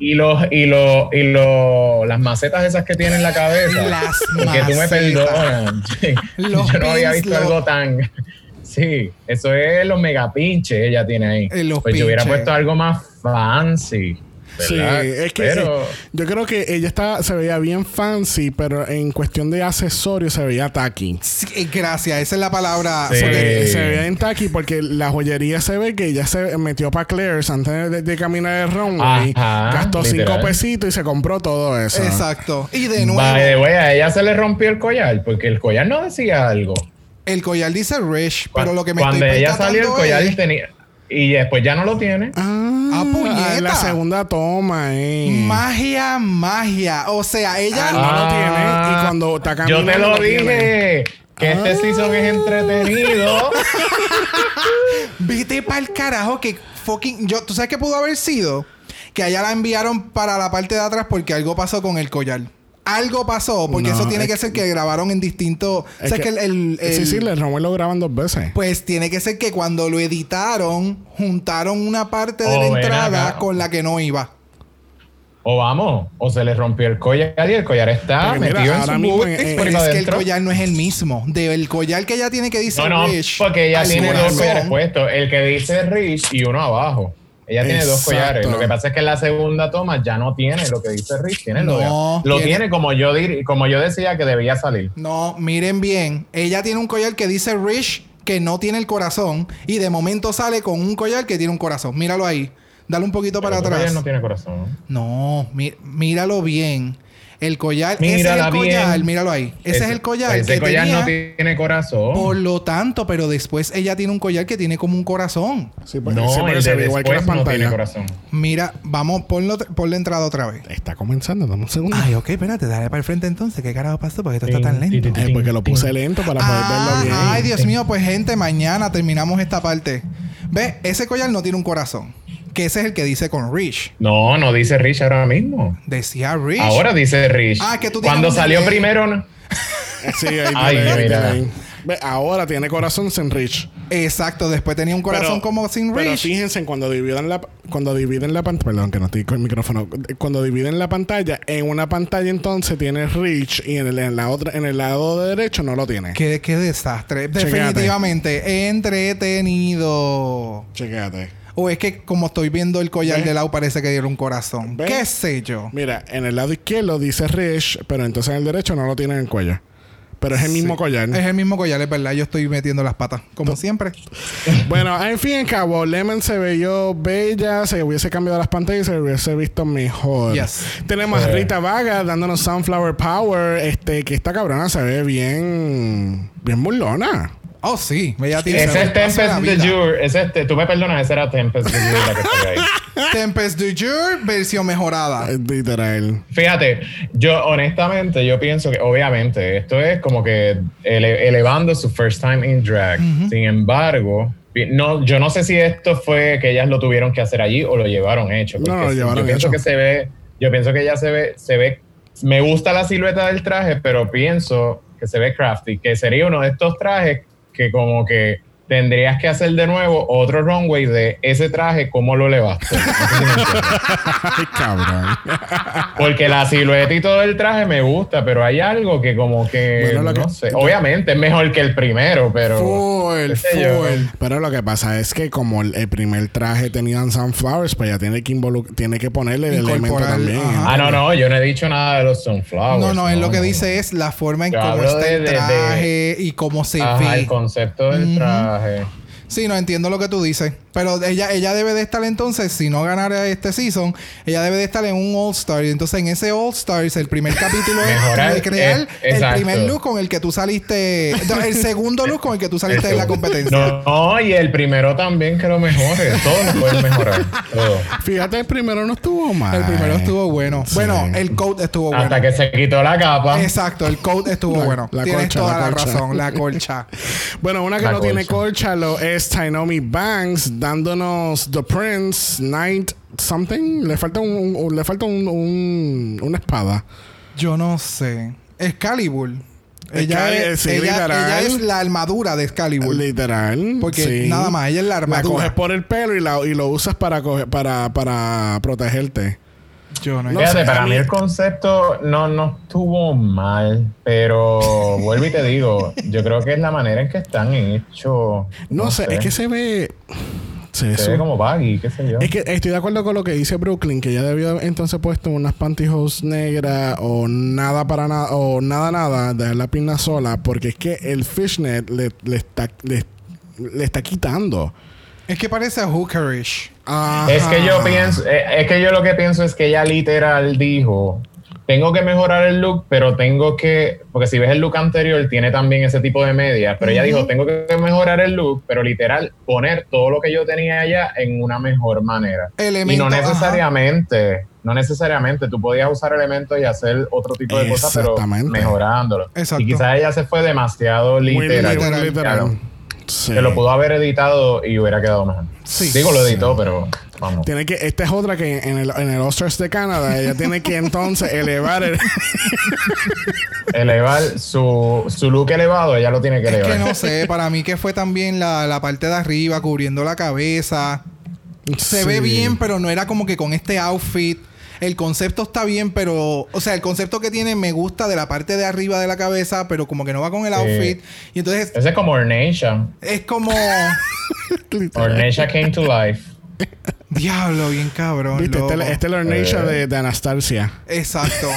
[SPEAKER 3] Y los, y los, y los, las macetas esas que tiene en la cabeza.
[SPEAKER 2] Las
[SPEAKER 3] porque tú me perdonas. <laughs> Yo no había visto algo tan. <laughs> Sí, eso es los megapinches ella tiene ahí.
[SPEAKER 2] Eh,
[SPEAKER 3] pues yo hubiera puesto algo más fancy.
[SPEAKER 1] Sí, es que
[SPEAKER 3] Pero-
[SPEAKER 1] yo creo que ella estaba, se veía bien fancy, pero en cuestión de accesorios se veía tacky.
[SPEAKER 2] Sí, eh, gracias, esa es la palabra.
[SPEAKER 3] Sí.
[SPEAKER 1] se veía en tacky porque la joyería se ve que ella se metió para Claire's antes de, de caminar el runway.
[SPEAKER 3] Ajá,
[SPEAKER 1] gastó cinco
[SPEAKER 3] literal.
[SPEAKER 1] pesitos y se compró todo eso.
[SPEAKER 2] Exacto. Y de nuevo,
[SPEAKER 3] way, a ella se le rompió el collar porque el collar no decía algo.
[SPEAKER 2] el collar dice Rich, pero lo que me
[SPEAKER 3] Cuando
[SPEAKER 2] estoy
[SPEAKER 3] ella salió, el collar
[SPEAKER 2] es-
[SPEAKER 3] tenía. Y después ya no lo tiene.
[SPEAKER 1] Ah,
[SPEAKER 2] Ah, puñeta.
[SPEAKER 1] en la segunda toma, eh.
[SPEAKER 2] Magia, magia. O sea, ella.
[SPEAKER 1] Ah, no lo tiene, y cuando está
[SPEAKER 3] Yo te
[SPEAKER 1] caminando
[SPEAKER 3] lo
[SPEAKER 1] lo tiene.
[SPEAKER 3] dije. Que este season es entretenido. <laughs>
[SPEAKER 2] Vete para el carajo que fucking. Yo, ¿Tú sabes qué pudo haber sido? Que allá la enviaron para la parte de atrás porque algo pasó con el collar. Algo pasó, porque
[SPEAKER 1] No,
[SPEAKER 2] eso tiene
[SPEAKER 1] es
[SPEAKER 2] que ser que grabaron en distintos. O sea, que, el, el-
[SPEAKER 1] sí,
[SPEAKER 2] el-
[SPEAKER 1] sí, el Romeo lo graban dos veces.
[SPEAKER 2] Pues tiene que ser que cuando lo editaron, juntaron una parte de
[SPEAKER 3] Oh,
[SPEAKER 2] la
[SPEAKER 3] ven
[SPEAKER 2] entrada
[SPEAKER 3] acá.
[SPEAKER 2] con la que no iba.
[SPEAKER 3] O vamos, o se le rompió el collar y el collar está
[SPEAKER 1] Porque mira,
[SPEAKER 3] metido en
[SPEAKER 1] ahora
[SPEAKER 3] su
[SPEAKER 1] mismo
[SPEAKER 3] por
[SPEAKER 2] Pero es que el collar no es el mismo. Del collar que ella tiene que dice
[SPEAKER 3] No, no,
[SPEAKER 2] Rich.
[SPEAKER 3] porque ella tiene dos collares puestos. El que dice Rich y uno abajo. Ella tiene dos collares. Lo que pasa es que en la segunda toma ya no tiene lo que dice Rich, tiene lo,
[SPEAKER 2] No,
[SPEAKER 3] lo
[SPEAKER 2] tiene-
[SPEAKER 3] como yo dir- como yo decía que debía salir.
[SPEAKER 2] No, miren bien. Ella tiene un collar que dice Rich, que no tiene el corazón. Y de momento sale con un collar que tiene un corazón. Míralo ahí. Dale un poquito para
[SPEAKER 3] Pero
[SPEAKER 2] atrás.
[SPEAKER 3] no tiene corazón.
[SPEAKER 2] No, mí- míralo bien. El collar, ese es
[SPEAKER 3] Mírala
[SPEAKER 2] el collar,
[SPEAKER 3] bien.
[SPEAKER 2] míralo ahí. Ese, es el collar
[SPEAKER 3] Ese
[SPEAKER 2] que
[SPEAKER 3] collar
[SPEAKER 2] tenía.
[SPEAKER 3] no tiene corazón.
[SPEAKER 2] Por lo tanto, pero después ella tiene un collar que tiene como un corazón.
[SPEAKER 1] Sí, pues,
[SPEAKER 3] no,
[SPEAKER 1] sí, porque
[SPEAKER 3] el
[SPEAKER 1] se
[SPEAKER 3] de
[SPEAKER 1] ve igual que la
[SPEAKER 3] después no tiene
[SPEAKER 1] pantalla.
[SPEAKER 3] corazón.
[SPEAKER 2] Mira, vamos, ponlo, ponle entrada otra vez.
[SPEAKER 1] Está comenzando, dame un segundo.
[SPEAKER 2] Ay, ok, espérate, dale para el frente entonces. ¿Qué carajo pasó? Porque esto está tan lento.
[SPEAKER 1] Eh, porque lo puse lento para poder
[SPEAKER 2] Ah,
[SPEAKER 1] verlo bien.
[SPEAKER 2] ay, Dios mío, pues gente, mañana terminamos esta parte. Ve, ese collar no tiene un corazón. Que ese es el que dice con Rich.
[SPEAKER 3] No, no dice Rich ahora mismo.
[SPEAKER 2] Decía Rich.
[SPEAKER 3] Ahora dice Rich.
[SPEAKER 2] Ah, que tú tienes
[SPEAKER 3] Cuando salió primero, no-
[SPEAKER 1] Sí, <laughs> ahí
[SPEAKER 3] Ay,
[SPEAKER 1] ahí
[SPEAKER 3] mira.
[SPEAKER 1] ahora tiene corazón sin Rich.
[SPEAKER 2] Exacto, después tenía un corazón
[SPEAKER 1] Pero-
[SPEAKER 2] como sin
[SPEAKER 1] Pero
[SPEAKER 2] Rich.
[SPEAKER 1] fíjense, cuando dividen la cuando dividen la pantalla, perdón que no estoy con el micrófono, cuando dividen la pantalla, en una pantalla entonces tiene Rich y en, el, en la otra en el lado derecho no lo tiene.
[SPEAKER 2] Qué, qué desastre. Definitivamente entretenido.
[SPEAKER 1] Chequéate.
[SPEAKER 2] O es que como estoy viendo el collar
[SPEAKER 1] ¿Ve?
[SPEAKER 2] de lado parece que dieron un corazón.
[SPEAKER 1] ¿Ve?
[SPEAKER 2] ¿Qué sé yo?
[SPEAKER 1] Mira, en el lado izquierdo dice Rich, pero entonces en el derecho no lo tiene en el cuello. Pero es el mismo collar.
[SPEAKER 2] Es el mismo collar, es verdad. Yo estoy metiendo las patas, como siempre. <laughs>
[SPEAKER 1] Bueno, en fin y al cabo, Lemon se veía bella, se hubiese cambiado las pantallas y se hubiese visto mejor.
[SPEAKER 2] Yes.
[SPEAKER 1] Tenemos a
[SPEAKER 3] Sí.
[SPEAKER 1] Rita Vaga dándonos Sunflower Power, este, que esta cabrona se ve bien, bien burlona.
[SPEAKER 2] Oh, sí. Tiene
[SPEAKER 3] Ese es
[SPEAKER 2] de
[SPEAKER 3] Tempest de. Jure. Ese es, tú me perdonas, ese era Tempest de Jure la que estaba ahí. <laughs>
[SPEAKER 2] Tempest du Jour, versión mejorada.
[SPEAKER 1] Literal.
[SPEAKER 3] Fíjate, yo honestamente, yo pienso que obviamente esto es como que ele- elevando su first time in drag. Sin embargo, no, yo no sé si esto fue que ellas lo tuvieron que hacer allí o lo llevaron hecho.
[SPEAKER 1] No, lo llevaron
[SPEAKER 3] yo pienso
[SPEAKER 1] hecho.
[SPEAKER 3] que se ve, yo pienso que ella se ve, se ve, me gusta la silueta del traje, pero pienso que se ve crafty, que sería uno de estos trajes que como que tendrías que hacer de nuevo otro runway de ese traje, ¿cómo lo elevaste? No sé si
[SPEAKER 1] cabrón.
[SPEAKER 3] Porque la silueta y todo el traje me gusta, pero hay algo que como que,
[SPEAKER 1] Bueno, lo
[SPEAKER 3] no
[SPEAKER 1] que-
[SPEAKER 3] sé. Obviamente es mejor que el primero, pero...
[SPEAKER 2] Full,
[SPEAKER 3] yo.
[SPEAKER 2] full.
[SPEAKER 1] Pero lo que pasa es que como el, el primer traje tenía Sunflowers, pues ya tiene que tiene que ponerle el elemento también.
[SPEAKER 2] ajá.
[SPEAKER 3] Ah, no, no, yo no he dicho nada de los sunflowers.
[SPEAKER 2] No, no, él lo que
[SPEAKER 3] no.
[SPEAKER 2] dice es la forma en
[SPEAKER 3] Yo
[SPEAKER 2] cómo está
[SPEAKER 3] de-
[SPEAKER 2] el
[SPEAKER 3] de- de-
[SPEAKER 2] traje y cómo se
[SPEAKER 3] Ajá,
[SPEAKER 2] ve.
[SPEAKER 3] el concepto del
[SPEAKER 2] Ujú.
[SPEAKER 3] traje.
[SPEAKER 2] Sí, no entiendo lo que tú dices. Pero ella, ella debe de estar entonces, si no ganara este season, ella debe de estar en un All Star. Y entonces en ese All Star, el primer capítulo es
[SPEAKER 3] Mejorar,
[SPEAKER 2] crear
[SPEAKER 3] eh,
[SPEAKER 2] el
[SPEAKER 3] exacto.
[SPEAKER 2] primer look con el que tú saliste. no, el segundo look con el que tú saliste de la competencia.
[SPEAKER 3] No, no, y el primero también que lo mejore. Todos lo pueden mejorar. Todo.
[SPEAKER 1] Fíjate, el primero no estuvo mal.
[SPEAKER 2] El primero estuvo bueno.
[SPEAKER 1] Sí.
[SPEAKER 2] Bueno, el coat estuvo bueno.
[SPEAKER 3] Hasta que se quitó la capa.
[SPEAKER 2] Exacto, el coat estuvo
[SPEAKER 1] La-
[SPEAKER 2] bueno.
[SPEAKER 1] la
[SPEAKER 2] Tienes
[SPEAKER 1] colcha,
[SPEAKER 2] toda
[SPEAKER 1] la
[SPEAKER 2] la, razón, la colcha. <laughs>
[SPEAKER 1] Bueno, una que
[SPEAKER 3] La
[SPEAKER 1] no tiene
[SPEAKER 3] colcha.
[SPEAKER 1] colcha lo es Tainomi Banks dándonos The Prince Knight something. Le falta un, un- le falta un, un- una espada.
[SPEAKER 2] Yo no sé. Excalibur. Ella, es,
[SPEAKER 1] sí,
[SPEAKER 2] ella,
[SPEAKER 1] literal.
[SPEAKER 2] ella es la armadura de Excalibur.
[SPEAKER 1] Literal.
[SPEAKER 2] Porque
[SPEAKER 1] sí.
[SPEAKER 2] nada más, ella es la
[SPEAKER 1] La
[SPEAKER 2] armadura.
[SPEAKER 1] coges por el pelo y, la, y lo usas para, coger- para, para protegerte.
[SPEAKER 2] Yo no,
[SPEAKER 1] No
[SPEAKER 3] Fíjate,
[SPEAKER 1] sé,
[SPEAKER 3] para mí- el concepto no, no estuvo mal, pero <laughs> vuelvo y te digo, yo creo que es la manera en que están hechos.
[SPEAKER 1] No, sé, es que se ve. Se,
[SPEAKER 3] se ve como baggy, qué sé yo.
[SPEAKER 1] Es que estoy de acuerdo con lo que dice Brooklyn, que ella debió entonces puesto unas pantyhose negras o nada para nada, o nada, nada, de la pierna sola, porque es que el fishnet le, le está, le, le está quitando.
[SPEAKER 2] Es que parece hookerish.
[SPEAKER 1] Ajá.
[SPEAKER 3] Es que yo pienso, eh, es que yo lo que pienso es que ella literal dijo, tengo que mejorar el look, pero tengo que, porque si ves el look anterior, tiene también ese tipo de medias, pero ella dijo, tengo que mejorar el look, pero literal, poner todo lo que yo tenía allá en una mejor manera.
[SPEAKER 2] Elemento,
[SPEAKER 3] y no
[SPEAKER 2] ajá.
[SPEAKER 3] necesariamente, no necesariamente, tú podías usar elementos y hacer otro tipo de cosas, pero mejorándolo.
[SPEAKER 2] Exacto.
[SPEAKER 3] Y quizás ella se fue demasiado
[SPEAKER 1] Muy
[SPEAKER 3] literal.
[SPEAKER 1] literal, literal.
[SPEAKER 3] Claro.
[SPEAKER 1] Sí.
[SPEAKER 3] Que lo pudo haber editado y hubiera quedado mejor.
[SPEAKER 2] Sí.
[SPEAKER 3] Digo, lo editó, pero vamos.
[SPEAKER 1] Tiene que, esta es otra que en el, en el Oscars de Canadá, ella tiene que entonces elevar el, <laughs>
[SPEAKER 3] elevar su, su look elevado, ella lo tiene que
[SPEAKER 2] Es
[SPEAKER 3] elevar.
[SPEAKER 2] que no sé, para mí que fue también la, la parte de arriba cubriendo la cabeza. Se ve
[SPEAKER 1] Sí.
[SPEAKER 2] bien, pero no era como que con este outfit. El concepto está bien, pero... O sea, el concepto que tiene me gusta de la parte de arriba de la cabeza, pero como que no va con el
[SPEAKER 3] Sí.
[SPEAKER 2] outfit. Y entonces
[SPEAKER 3] Ese es como Ornacia.
[SPEAKER 2] es como... <laughs>
[SPEAKER 3] Ornacia came to life.
[SPEAKER 2] Diablo, bien cabrón.
[SPEAKER 1] ¿Viste? Este,
[SPEAKER 2] loco.
[SPEAKER 1] este es la Ornacia
[SPEAKER 3] Eh.
[SPEAKER 1] de, de Anastasia.
[SPEAKER 2] Exacto.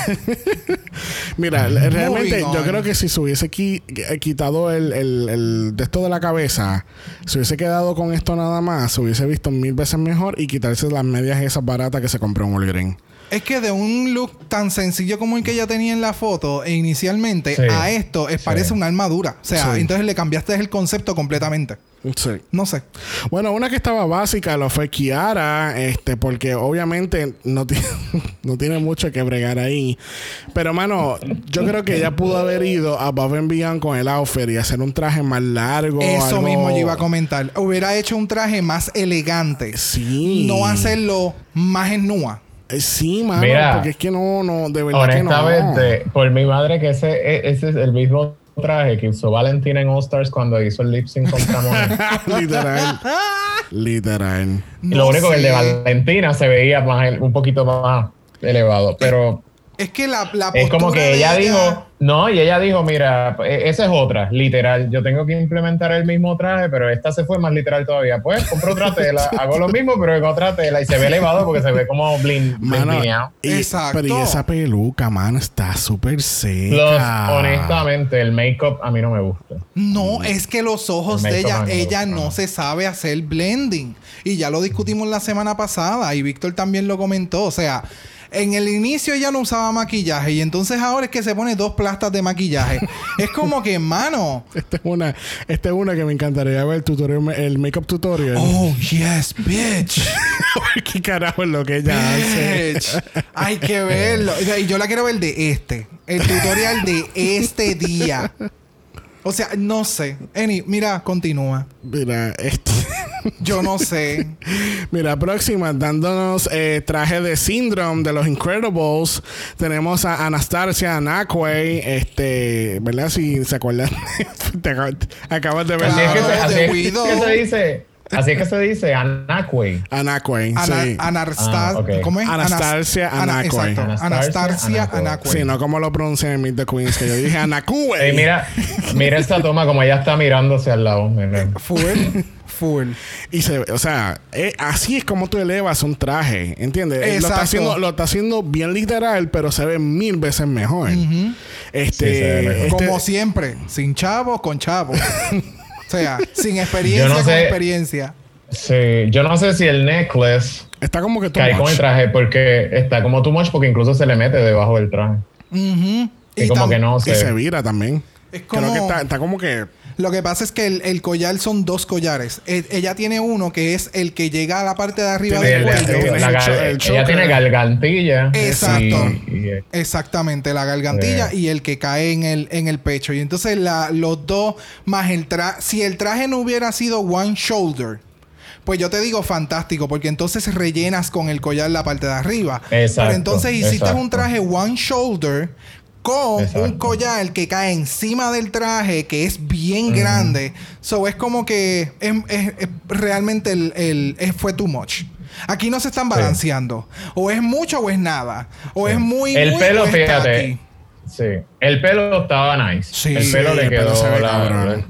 [SPEAKER 2] <laughs>
[SPEAKER 1] Mira, realmente yo creo que si se hubiese qui- eh, quitado el, el, el de esto de la cabeza, se hubiese quedado con esto nada más, se hubiese visto mil veces mejor y quitarse las medias esas baratas que se compró en Walgreens.
[SPEAKER 2] Es que de un look tan sencillo como el que ella tenía en la foto e inicialmente
[SPEAKER 3] Sí.
[SPEAKER 2] a esto es,
[SPEAKER 3] Sí.
[SPEAKER 2] parece una armadura. O sea,
[SPEAKER 1] Sí.
[SPEAKER 2] entonces le cambiaste el concepto completamente.
[SPEAKER 1] Sí.
[SPEAKER 2] No sé.
[SPEAKER 1] Bueno, una que estaba básica lo fue Kiara, este, porque obviamente no, <laughs> no tiene mucho que bregar ahí. Pero, mano, yo creo que ella pudo haber ido a Above and Beyond con el outfit y hacer un traje más largo.
[SPEAKER 2] Eso
[SPEAKER 1] algo-
[SPEAKER 2] mismo yo iba a comentar. Hubiera hecho un traje más elegante.
[SPEAKER 1] Sí.
[SPEAKER 2] No hacerlo más en nua.
[SPEAKER 1] Eh, Sí, mano,
[SPEAKER 3] Mira,
[SPEAKER 1] porque es que no, no, de verdad que no.
[SPEAKER 3] Honestamente, por mi madre, que ese, e- ese es el mismo traje que usó Valentina en All Stars cuando hizo el lip sync contra Monet. <laughs>
[SPEAKER 1] literal. literal.
[SPEAKER 3] Y
[SPEAKER 2] No
[SPEAKER 3] lo único que el de. Valentina se veía más, un poquito más elevado, pero
[SPEAKER 2] Es que la, la
[SPEAKER 3] es como que ella dijo, no, y ella dijo, mira, e- esa es otra, literal, yo tengo que implementar el mismo traje, pero esta se fue más literal todavía. Pues compro otra tela, <laughs> hago lo mismo, pero en otra tela y se ve elevado porque se ve como blin,
[SPEAKER 2] Exacto.
[SPEAKER 1] pero y esa peluca, mano, está súper seca.
[SPEAKER 3] honestamente, el make-up a mí no me gusta.
[SPEAKER 2] No, es que los ojos
[SPEAKER 3] El
[SPEAKER 2] de ella, ella
[SPEAKER 3] gusta,
[SPEAKER 2] no
[SPEAKER 3] no.
[SPEAKER 2] se sabe hacer blending. Y ya lo discutimos la semana pasada y Víctor también lo comentó. O sea, en el inicio ella no usaba maquillaje y entonces ahora es que se pone dos plastas de maquillaje. es como que, mano. <laughs>
[SPEAKER 1] Esta es una, esta es una que me encantaría ver el tutorial, el makeup tutorial.
[SPEAKER 2] Oh, yes, bitch. <laughs>
[SPEAKER 1] ¿Qué carajo es lo que ella hace?
[SPEAKER 2] Bitch. Hay que verlo. Y yo la quiero ver de este. El tutorial de este día. O sea, no sé. Eni, mira, continúa.
[SPEAKER 1] Mira, este. <laughs>
[SPEAKER 2] Yo no sé.
[SPEAKER 1] Mira, próxima, dándonos eh, traje de Syndrome de los Incredibles. Tenemos a Anastasia Nakwe, este, ¿verdad? Si se acuerdan, <laughs> acabas de ver.
[SPEAKER 3] Así es que se, así es que se dice. Así es que se dice Anakwe.
[SPEAKER 1] Anakwe,
[SPEAKER 2] Ana,
[SPEAKER 1] sí.
[SPEAKER 2] Anastas-
[SPEAKER 3] Ah, ok.
[SPEAKER 2] ¿Cómo es?
[SPEAKER 1] Anastasia
[SPEAKER 2] Anas- Ana-
[SPEAKER 1] Anacue.
[SPEAKER 2] exacto.
[SPEAKER 3] Anastasia
[SPEAKER 2] Anastasia
[SPEAKER 3] Anacue.
[SPEAKER 2] Anacue.
[SPEAKER 1] Sí, no como lo pronuncian en Meet the Queens, que yo dije Anakue.
[SPEAKER 3] Ey, mira, mira esta toma como ella está mirándose al lado. mira.
[SPEAKER 2] Full. Full.
[SPEAKER 1] Y se ve, o sea, eh, así es como tú elevas un traje, ¿entiendes? Eh, Lo
[SPEAKER 2] Exacto.
[SPEAKER 1] está, haciendo, lo está haciendo bien literal, pero se ve mil veces mejor. Este,
[SPEAKER 3] Sí, se ve mejor.
[SPEAKER 1] este-
[SPEAKER 2] Como siempre. Sin chavo, con chavo. <laughs> o sea, sin experiencia, <laughs>
[SPEAKER 3] Yo no
[SPEAKER 2] con
[SPEAKER 3] sé.
[SPEAKER 2] experiencia.
[SPEAKER 3] Sí, yo no sé si el necklace
[SPEAKER 1] está como que
[SPEAKER 3] cae con el traje porque está como too much porque incluso se le mete debajo del traje. Y como que no
[SPEAKER 1] Y se
[SPEAKER 3] sé.
[SPEAKER 1] vira también.
[SPEAKER 2] Es
[SPEAKER 1] Creo que está, está como que.
[SPEAKER 2] Lo que pasa es que el, el collar son dos collares. E- ella tiene uno que es el que llega a la parte de arriba del
[SPEAKER 3] de
[SPEAKER 1] el-
[SPEAKER 2] cuello.
[SPEAKER 3] la
[SPEAKER 1] el
[SPEAKER 3] ella tiene gargantilla.
[SPEAKER 2] Exacto.
[SPEAKER 3] Y, y-
[SPEAKER 2] Exactamente, la gargantilla y el que cae en el, en el pecho. Y entonces la- los dos, más el traje. Si el traje no hubiera sido one shoulder, pues yo te digo fantástico, porque entonces rellenas con el collar la parte de arriba.
[SPEAKER 3] Exacto,
[SPEAKER 2] Pero entonces hiciste
[SPEAKER 3] exacto.
[SPEAKER 2] un traje one shoulder con un collar que cae encima del traje, que es bien grande. So es como que es, es- es realmente el, el- es- fue too much. Aquí no se están balanceando. O es mucho o es nada. O es muy
[SPEAKER 3] el
[SPEAKER 2] muy,
[SPEAKER 3] pelo, fíjate. Sí. El pelo estaba nice.
[SPEAKER 2] Sí.
[SPEAKER 3] el pelo
[SPEAKER 1] Sí,
[SPEAKER 3] le
[SPEAKER 1] el pelo
[SPEAKER 3] quedó.
[SPEAKER 1] se ve
[SPEAKER 3] la-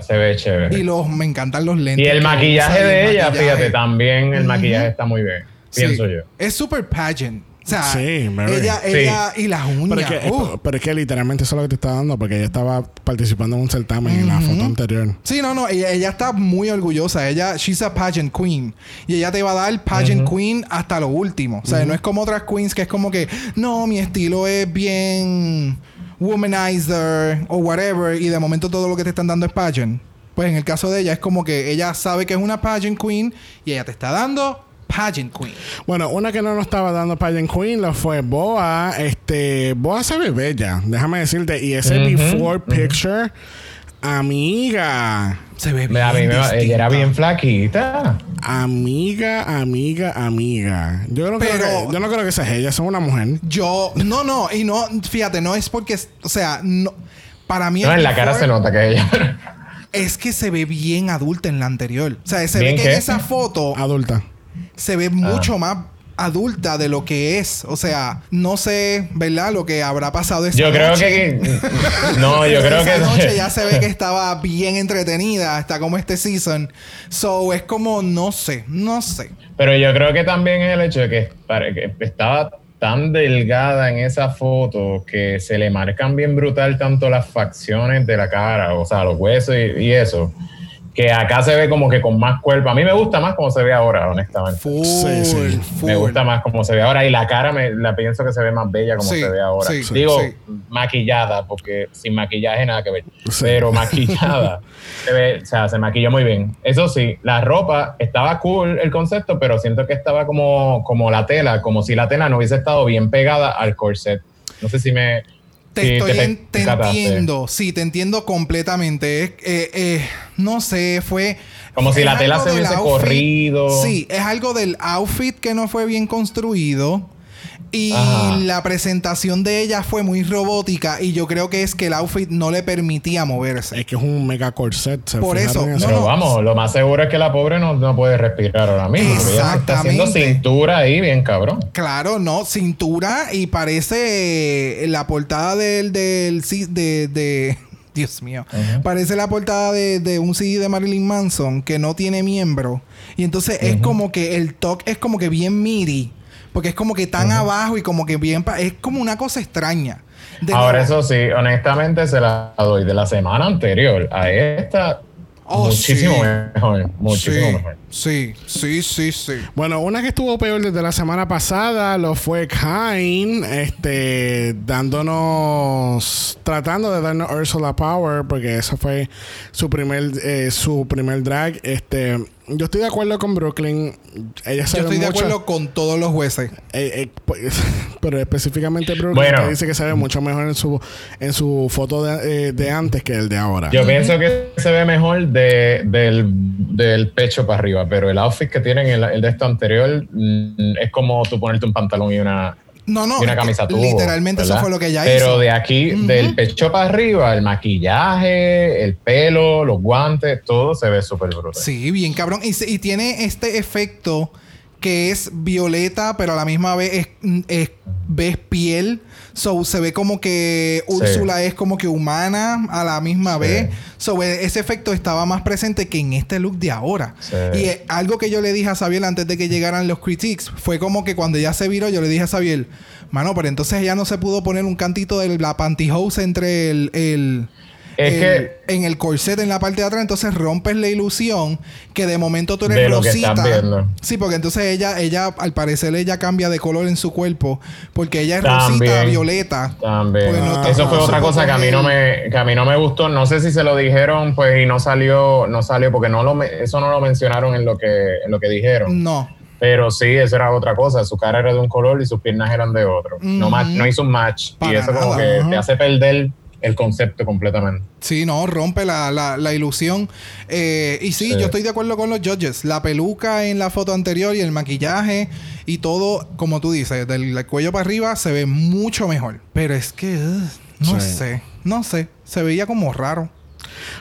[SPEAKER 3] se ve chévere.
[SPEAKER 2] Y los, me encantan los lentes.
[SPEAKER 3] Y el maquillaje
[SPEAKER 2] y el
[SPEAKER 3] de ella,
[SPEAKER 2] maquillaje.
[SPEAKER 3] fíjate, también el maquillaje está muy bien,
[SPEAKER 2] Sí.
[SPEAKER 3] pienso yo.
[SPEAKER 2] Es super pageant. O sea,
[SPEAKER 1] Sí,
[SPEAKER 2] ella,
[SPEAKER 3] Sí.
[SPEAKER 2] ella y las uñas.
[SPEAKER 1] Pero es, que,
[SPEAKER 2] uh.
[SPEAKER 1] pero es que literalmente eso es lo que te está dando, porque ella estaba participando en un certamen en la foto anterior.
[SPEAKER 2] Sí, no, no, ella, ella está muy orgullosa. Ella, she's a pageant queen. Y ella te va a dar pageant queen hasta lo último. O sea, no es como otras queens que es como que, no, mi estilo es bien womanizer o whatever. Y de momento todo lo que te están dando es pageant. Pues en el caso de ella es como que ella sabe que es una pageant queen y ella te está dando pageant queen.
[SPEAKER 1] Bueno, una que no nos estaba dando Pageant Queen lo fue Boa. Este, Boa se ve bella, déjame decirte. Y ese before picture, amiga.
[SPEAKER 2] Se ve bien.
[SPEAKER 3] A mí me, ella era bien flaquita.
[SPEAKER 1] Amiga, amiga, amiga. Yo no, creo,
[SPEAKER 2] Pero-
[SPEAKER 1] que, yo no creo que sea ella, es una mujer.
[SPEAKER 2] Yo, no, no, y no, fíjate, no es porque, o sea, no, para mí
[SPEAKER 3] No, en la cara se nota que ella.
[SPEAKER 2] es que se ve bien adulta en la anterior. O sea, se
[SPEAKER 3] ¿Bien
[SPEAKER 2] ve que
[SPEAKER 3] qué?
[SPEAKER 2] en esa foto
[SPEAKER 1] Adulta.
[SPEAKER 2] Se ve mucho más adulta de lo que es. O sea, no sé, ¿verdad? Lo que habrá pasado esa
[SPEAKER 3] Yo creo
[SPEAKER 2] noche.
[SPEAKER 3] que. No, yo creo
[SPEAKER 2] Esa
[SPEAKER 3] que.
[SPEAKER 2] noche <laughs> ya se ve que estaba bien entretenida, está como este season. So, es como, no sé, no sé.
[SPEAKER 3] Pero yo creo que también es el hecho de que, estaba tan delgada en esa foto que se le marcan bien brutal tanto las facciones de la cara, o sea, los huesos y, y eso, que acá se ve como que con más cuerpo. A mí me gusta más como se ve ahora, honestamente.
[SPEAKER 2] Full,
[SPEAKER 1] Sí, sí.
[SPEAKER 2] full.
[SPEAKER 3] Me gusta más como se ve ahora y la cara me la pienso que se ve más bella como
[SPEAKER 2] Sí,
[SPEAKER 3] se ve ahora.
[SPEAKER 2] sí,
[SPEAKER 3] Digo,
[SPEAKER 2] sí.
[SPEAKER 3] maquillada, porque sin maquillaje nada que ver.
[SPEAKER 1] Sí.
[SPEAKER 3] Pero maquillada. <laughs> se ve, o sea, se maquilló muy bien. Eso sí, la ropa estaba cool el concepto, pero siento que estaba como, como la tela, como si la tela no hubiese estado bien pegada al corset. No sé si me.
[SPEAKER 2] Te estoy
[SPEAKER 3] pe-
[SPEAKER 2] en- te entiendo, sí, te entiendo completamente. Eh, eh, no sé, fue.
[SPEAKER 3] Como si la tela se hubiese
[SPEAKER 2] outfit.
[SPEAKER 3] corrido.
[SPEAKER 2] Sí, es algo del outfit que no fue bien construido. Y la presentación de ella fue muy robótica. Y yo creo que es que el outfit no le permitía moverse.
[SPEAKER 1] Es que es un mega corset. ¿se
[SPEAKER 2] Por eso, no,
[SPEAKER 3] Pero vamos, lo más seguro es que la pobre no, no puede respirar ahora mismo. ella está haciendo
[SPEAKER 2] Exactamente.
[SPEAKER 3] cintura ahí bien cabrón.
[SPEAKER 2] Claro, no, cintura y parece la portada del, del de, de- <laughs> Dios mío. Parece la portada de, de un CD de Marilyn Manson que no tiene miembro. Y entonces es como que el toque es como que bien midi. Porque es como que tan abajo y como que bien... es como una cosa extraña. De
[SPEAKER 3] Ahora,
[SPEAKER 2] nuevo,
[SPEAKER 3] eso sí, honestamente se la doy de la semana anterior a esta.
[SPEAKER 2] Oh,
[SPEAKER 3] muchísimo
[SPEAKER 2] sí.
[SPEAKER 3] mejor. Muchísimo
[SPEAKER 2] sí,
[SPEAKER 3] mejor.
[SPEAKER 2] Sí, sí, sí, sí.
[SPEAKER 1] Bueno, una que estuvo peor desde la semana pasada lo fue Kine, este, dándonos, tratando de darnos Ursula Power, porque eso fue su primer, eh, su primer drag. Este, yo estoy de acuerdo con Brooklyn. Ella
[SPEAKER 2] Yo estoy de acuerdo con todos los jueces.
[SPEAKER 1] eh, eh, pues, <laughs> pero específicamente Brooklyn
[SPEAKER 3] Bueno.
[SPEAKER 1] que dice que se ve mucho mejor en su en su foto de, eh, de antes que el de ahora.
[SPEAKER 3] Yo pienso que se ve mejor de, del, del pecho para arriba, pero el outfit que tienen el, el de esto anterior mm, es como tú ponerte un pantalón y una,
[SPEAKER 2] No, no.
[SPEAKER 3] y una camisa tubo.
[SPEAKER 2] Literalmente eso fue lo que ella
[SPEAKER 3] Pero
[SPEAKER 2] hizo.
[SPEAKER 3] de aquí, del pecho para arriba, el maquillaje, el pelo, los guantes, todo se ve súper brutal.
[SPEAKER 2] Sí, bien cabrón. Y, se- y tiene este efecto que es violeta, pero a la misma vez es, es- ves piel. So se ve como que
[SPEAKER 3] Sí.
[SPEAKER 2] Úrsula es como que humana a la misma
[SPEAKER 3] Sí.
[SPEAKER 2] vez. So e- ese efecto estaba más presente que en este look de ahora.
[SPEAKER 3] Sí.
[SPEAKER 2] Y eh, algo que yo le dije a Sabiel antes de que llegaran los critiques fue como que cuando ella se viró, yo le dije a Sabiel, mano, pero entonces ella no se pudo poner un cantito de la pantyhose entre el, el-
[SPEAKER 3] Es
[SPEAKER 2] el-
[SPEAKER 3] que-
[SPEAKER 2] en el corset en la parte de atrás, entonces rompes la ilusión que de momento tú eres
[SPEAKER 3] De lo que
[SPEAKER 2] rosita.
[SPEAKER 3] estás.
[SPEAKER 2] Sí, porque entonces ella, ella, al parecer, ella cambia de color en su cuerpo. Porque ella es
[SPEAKER 3] También.
[SPEAKER 2] rosita, violeta.
[SPEAKER 3] También.
[SPEAKER 2] No
[SPEAKER 3] Eso fue otra cosa que a mí no me, que a mí no me gustó. No sé si se lo dijeron, pues, y no salió, no salió, porque no lo, eso no lo mencionaron en lo que, en lo que dijeron.
[SPEAKER 2] No.
[SPEAKER 3] Pero sí, eso era otra cosa. Su cara era de un color y sus piernas eran de otro. no,
[SPEAKER 2] Ujú.
[SPEAKER 3] ma- no hizo un match.
[SPEAKER 2] Para
[SPEAKER 3] y eso como que te hace perder el concepto completamente.
[SPEAKER 2] Sí, no, rompe la, la, la ilusión. Eh, y sí,
[SPEAKER 3] Sí.
[SPEAKER 2] yo estoy de acuerdo con los judges. La peluca en la foto anterior y el maquillaje y todo, como tú dices, del, cuello para arriba se ve mucho mejor. Pero es que, no
[SPEAKER 1] Sí.
[SPEAKER 2] sé, no sé. Se veía como raro.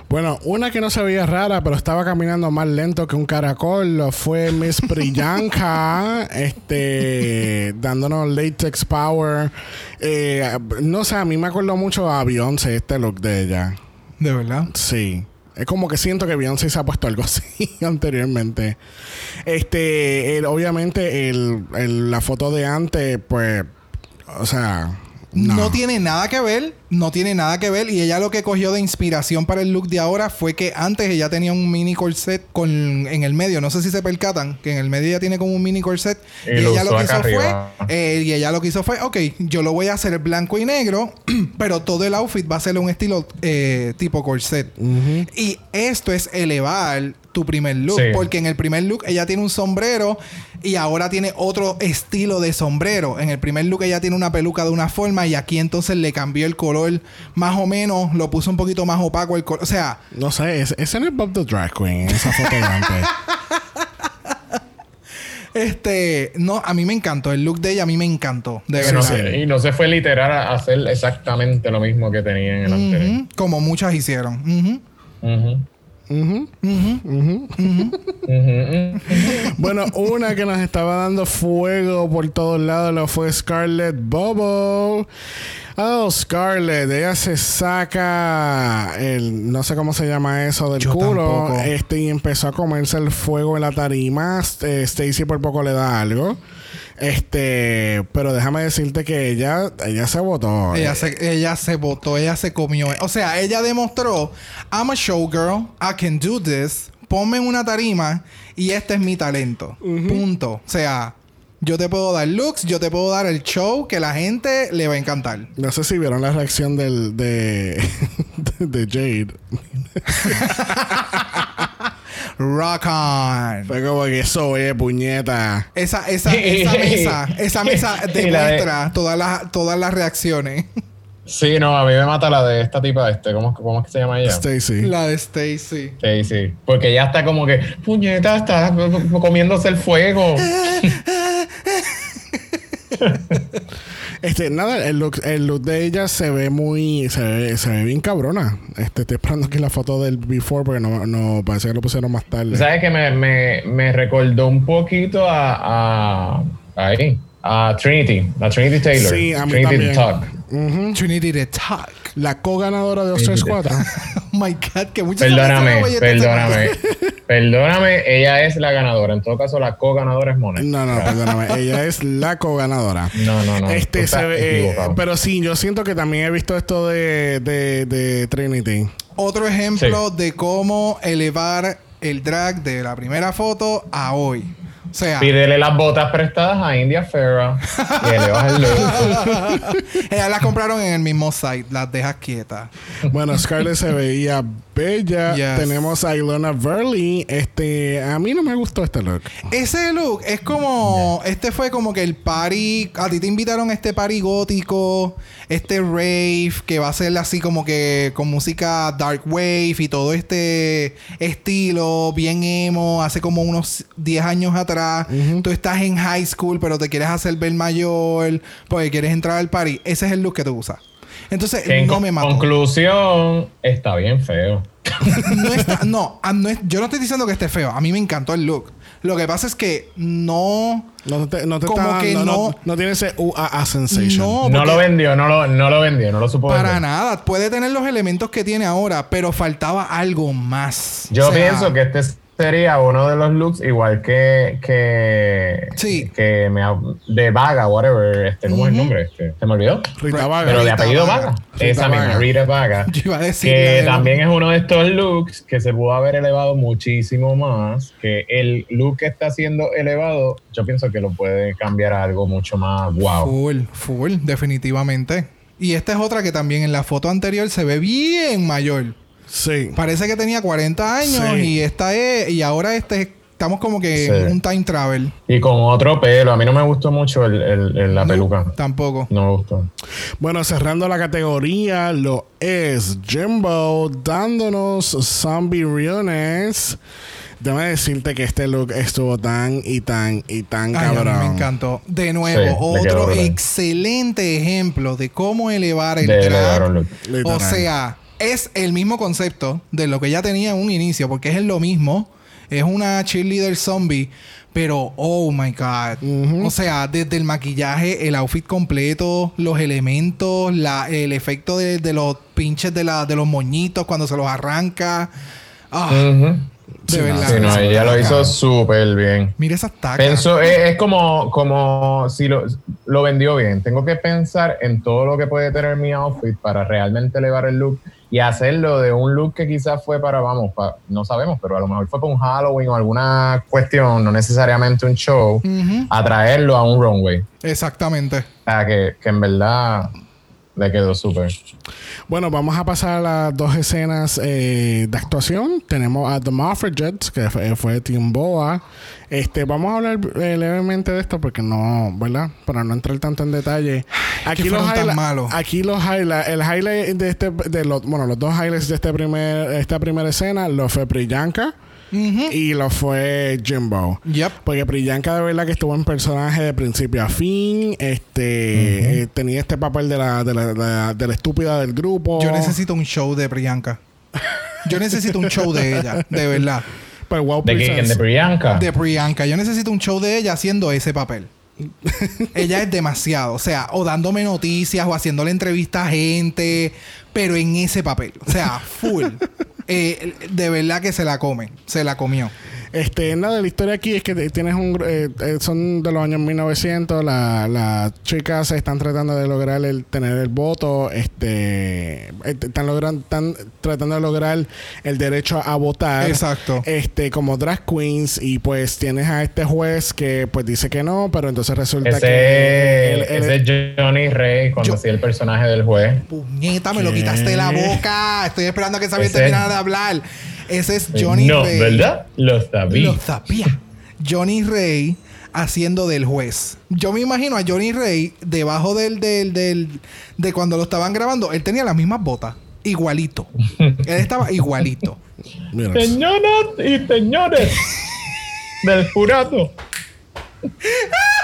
[SPEAKER 1] Bueno, una que no se veía rara, pero estaba caminando más lento que un caracol, fue Miss <laughs> Priyanka, este, dándonos latex power. Eh, no sé, a mí me acuerdo mucho a Beyoncé este look de ella.
[SPEAKER 2] De verdad.
[SPEAKER 1] Sí. Es como que siento que Beyoncé se ha puesto algo <laughs> así anteriormente. Este, el- obviamente, el, el- la foto de antes, pues, o sea,
[SPEAKER 2] No.
[SPEAKER 1] no.
[SPEAKER 2] tiene nada que ver, no tiene nada que ver. Y ella lo que cogió de inspiración para el look de ahora fue que antes ella tenía un mini corset con, en el medio. No sé si se percatan, que en el medio ella tiene como un mini corset.
[SPEAKER 3] Y
[SPEAKER 2] Y,
[SPEAKER 3] lo
[SPEAKER 2] ella lo que hizo fue, eh, y ella lo que hizo fue, ok, yo lo voy a hacer blanco y negro, <clears throat> pero todo el outfit va a ser un estilo eh, tipo corset. Y esto es elevar tu primer look.
[SPEAKER 3] Sí.
[SPEAKER 2] Porque en el primer look ella tiene un sombrero y ahora tiene otro estilo de sombrero. En el primer look ella tiene una peluca de una forma y aquí entonces le cambió el color más o menos, lo puso un poquito más opaco el color. O sea,
[SPEAKER 1] No sé, ese ese no es Bob the Drag Queen, esa foto de antes. <laughs>
[SPEAKER 2] este, no, a mí me encantó. El look de ella a mí me encantó. De
[SPEAKER 3] Y no,
[SPEAKER 2] verdad.
[SPEAKER 3] se, y no se fue literal a hacer exactamente lo mismo que tenía en el anterior.
[SPEAKER 2] Como muchas hicieron.
[SPEAKER 1] Bueno, una que nos estaba dando fuego por todos lados lo fue Scarlett Bobo. Oh, Scarlett, ella se saca el, no sé cómo se llama eso del
[SPEAKER 2] Yo
[SPEAKER 1] culo.
[SPEAKER 2] tampoco.
[SPEAKER 1] Este y empezó a comerse el fuego en la tarima. Eh, Stacy por poco le da algo. Este, pero déjame decirte que ella, ella se votó.
[SPEAKER 2] Ella se, ella se botó, ella se comió. O sea, ella demostró, I'm a showgirl, I can do this, ponme en una tarima y este es mi talento. Punto. O sea, yo te puedo dar looks, yo te puedo dar el show que la gente le va a encantar.
[SPEAKER 1] No sé si vieron la reacción del, de, <laughs> de Jade.
[SPEAKER 2] Rock on.
[SPEAKER 1] Fue como que eso, oye, puñeta.
[SPEAKER 2] Esa, esa, esa <laughs> mesa, esa mesa <laughs>
[SPEAKER 3] la de-
[SPEAKER 2] demuestra todas las, todas las reacciones.
[SPEAKER 3] Sí, no, a mí me mata la de esta tipa, este, ¿cómo, cómo es que se llama ella?
[SPEAKER 1] Stacy.
[SPEAKER 2] La de Stacy.
[SPEAKER 3] Sí. Porque ella está como que, puñeta, está comiéndose el fuego. <laughs>
[SPEAKER 1] Este, nada, el look, el look de ella se ve muy, se ve, se ve bien cabrona. Este, estoy esperando aquí la foto del before porque no, no parece que lo pusieron más tarde.
[SPEAKER 3] ¿Sabes que me, me, me recordó un poquito a, a, ahí, a Trinity, a Trinity Taylor.
[SPEAKER 1] Sí, a mí
[SPEAKER 3] Trinity
[SPEAKER 1] también.
[SPEAKER 3] Talk.
[SPEAKER 2] Trinity the Talk.
[SPEAKER 1] La co-ganadora de Oscars 4. <laughs>
[SPEAKER 2] Oh my God, que muchas
[SPEAKER 3] Perdóname, perdóname. <laughs> Perdóname, ella es la ganadora. En todo caso, la co-ganadora es Monet.
[SPEAKER 1] No, no, perdóname. Ella es la co-ganadora. <laughs>
[SPEAKER 3] No, no, no.
[SPEAKER 1] Este se ve, eh, pero sí, yo siento que también he visto esto de, de, de Trinity.
[SPEAKER 2] Otro ejemplo de cómo elevar el drag de la primera foto a hoy. O sea,
[SPEAKER 3] Pídele las botas prestadas a India Ferra <laughs> y le vas el look.
[SPEAKER 2] ellas las compraron en el mismo site, las dejas quietas.
[SPEAKER 1] Bueno, Scarlett se veía bella.
[SPEAKER 2] Yes.
[SPEAKER 1] Tenemos a Ilona Verley. Este, a mí no me gustó este look.
[SPEAKER 2] Ese look es como. Este fue como que el party. A ti te invitaron a este party gótico. Este rave. Que va a ser así como que. Con música dark wave. Y todo este estilo. Bien emo. Hace como unos 10 años atrás. Tú estás en high school. Pero te quieres hacer ver mayor. Porque quieres entrar al party. Ese es el look que tú usas. Entonces,
[SPEAKER 3] en
[SPEAKER 2] no
[SPEAKER 3] con-
[SPEAKER 2] me mató.
[SPEAKER 3] conclusión, está bien feo. <laughs>
[SPEAKER 2] no está, no, <laughs> ah, no es- yo no estoy diciendo que esté feo. A mí me encantó el look. Lo que pasa es que no.
[SPEAKER 1] No te, no te
[SPEAKER 2] Como
[SPEAKER 1] está
[SPEAKER 2] que
[SPEAKER 1] no, no,
[SPEAKER 2] no-
[SPEAKER 1] no tiene ese UAA sensation.
[SPEAKER 2] No,
[SPEAKER 3] lo vendió, no lo, no lo vendió, no lo supo
[SPEAKER 2] Para
[SPEAKER 3] vender.
[SPEAKER 2] nada. Puede tener los elementos que tiene ahora, pero faltaba algo más.
[SPEAKER 3] Yo
[SPEAKER 2] O sea,
[SPEAKER 3] pienso que este sería uno de los looks igual que que
[SPEAKER 2] Sí.
[SPEAKER 3] que me ha- de Vaga whatever este cómo es el nombre este se me olvidó
[SPEAKER 1] Rita Vaga.
[SPEAKER 3] pero de apellido
[SPEAKER 2] Vaga.
[SPEAKER 3] Vaga, esa misma
[SPEAKER 1] Vaga.
[SPEAKER 3] Rita Vaga <laughs>
[SPEAKER 2] Yo iba a decir.
[SPEAKER 3] que también es uno de estos looks que se pudo haber elevado muchísimo más que el look que está siendo elevado yo pienso que lo puede cambiar a algo mucho más wow
[SPEAKER 2] Full, full, definitivamente. Y esta es otra que también en la foto anterior se ve bien mayor.
[SPEAKER 1] Sí.
[SPEAKER 2] Parece que tenía 40 años
[SPEAKER 1] Sí.
[SPEAKER 2] y esta es. Y ahora este estamos como que
[SPEAKER 3] Sí.
[SPEAKER 2] en un time travel.
[SPEAKER 3] y con otro pelo a mí no me gustó mucho el, el- el- la peluca
[SPEAKER 2] Tampoco.
[SPEAKER 3] no me gustó
[SPEAKER 1] Bueno, cerrando la categoría, lo es Jimbo dándonos zombie realness. Déjame decirte que este look estuvo tan y tan y tan
[SPEAKER 2] Ay, a mí
[SPEAKER 1] cabrón.
[SPEAKER 2] me encantó. De nuevo,
[SPEAKER 3] Sí,
[SPEAKER 2] otro excelente ejemplo de cómo elevar el
[SPEAKER 3] de
[SPEAKER 2] drag.
[SPEAKER 3] elevar.
[SPEAKER 2] O sea, es el mismo concepto de lo que ya tenía en un inicio, porque es lo mismo. es una cheerleader zombie. Pero, oh my God. O sea, desde el maquillaje, el outfit completo, los elementos, la, el efecto de, de los pinches de, la, de los moñitos cuando se los arranca. Ah,
[SPEAKER 3] Ujú.
[SPEAKER 2] de
[SPEAKER 3] Sí,
[SPEAKER 2] verdad.
[SPEAKER 3] no, ella lo hizo súper bien.
[SPEAKER 2] Mira esas tacas.
[SPEAKER 3] Es, es como, como si lo, lo vendió bien. Tengo que pensar en todo lo que puede tener mi outfit para realmente elevar el look y hacerlo de un look que quizás fue para, vamos, pa- no sabemos, pero a lo mejor fue para un Halloween o alguna cuestión, no necesariamente un show,
[SPEAKER 2] Ujú.
[SPEAKER 3] a traerlo a un runway.
[SPEAKER 2] Exactamente.
[SPEAKER 3] O sea, que, que en verdad le quedó súper.
[SPEAKER 1] Bueno, vamos a pasar a las dos escenas eh, de actuación. Tenemos a The Jets, que fue, fue Tim Boa. Este, vamos a hablar eh, levemente de esto porque no, ¿verdad? Para no entrar tanto en detalle. Aquí los,
[SPEAKER 2] malos.
[SPEAKER 1] aquí los highlights, el highlight de este, de los, bueno, los dos highlights de este primer, esta primera escena lo fue Priyanka y lo fue Jimbo.
[SPEAKER 2] Yep.
[SPEAKER 1] Porque Priyanka de verdad que estuvo en personaje de principio a fin. Este eh, tenía este papel de la, de la, de la- de la estúpida del grupo.
[SPEAKER 2] Yo necesito un show de Priyanka. Yo necesito un show de ella, de verdad.
[SPEAKER 1] Pero wow,
[SPEAKER 3] ¿De. ¿De Priyanka?
[SPEAKER 2] De Priyanka. Yo necesito un show de ella haciendo ese papel. <laughs> ella es demasiado. O sea, o dándome noticias o haciéndole entrevistas a gente. Pero en ese papel. O sea, full. Eh, de verdad que se la come. Se la comió.
[SPEAKER 1] Este, nada, la historia aquí es que tienes un... gru- eh, eh, son de los años 1900. la- Las chicas están tratando de lograr el tener el voto. Este... eh, Están, logrando, están tratando de lograr el derecho a votar.
[SPEAKER 2] Exacto.
[SPEAKER 1] Este, como drag queens. Y pues tienes a este juez que pues dice que no. Pero entonces resulta
[SPEAKER 3] Ese,
[SPEAKER 1] que... él- él-
[SPEAKER 3] ese es Johnny Rey cuando
[SPEAKER 2] Yo-
[SPEAKER 3] hacía el personaje del juez.
[SPEAKER 2] Puñeta, me lo
[SPEAKER 1] ¿Qué?
[SPEAKER 2] quitaste de la boca. Estoy esperando a que Xavier terminara de hablar. Ese es Johnny
[SPEAKER 3] no,
[SPEAKER 2] Rey.
[SPEAKER 3] ¿verdad? Lo sabía.
[SPEAKER 2] Lo sabía. Johnny Rey haciendo del juez. Yo me imagino a Johnny Rey debajo del, del, del, de cuando lo estaban grabando. Él tenía las mismas botas. Igualito. <laughs> Él estaba igualito.
[SPEAKER 1] Mira,
[SPEAKER 3] Señoras y señores del jurado. <laughs>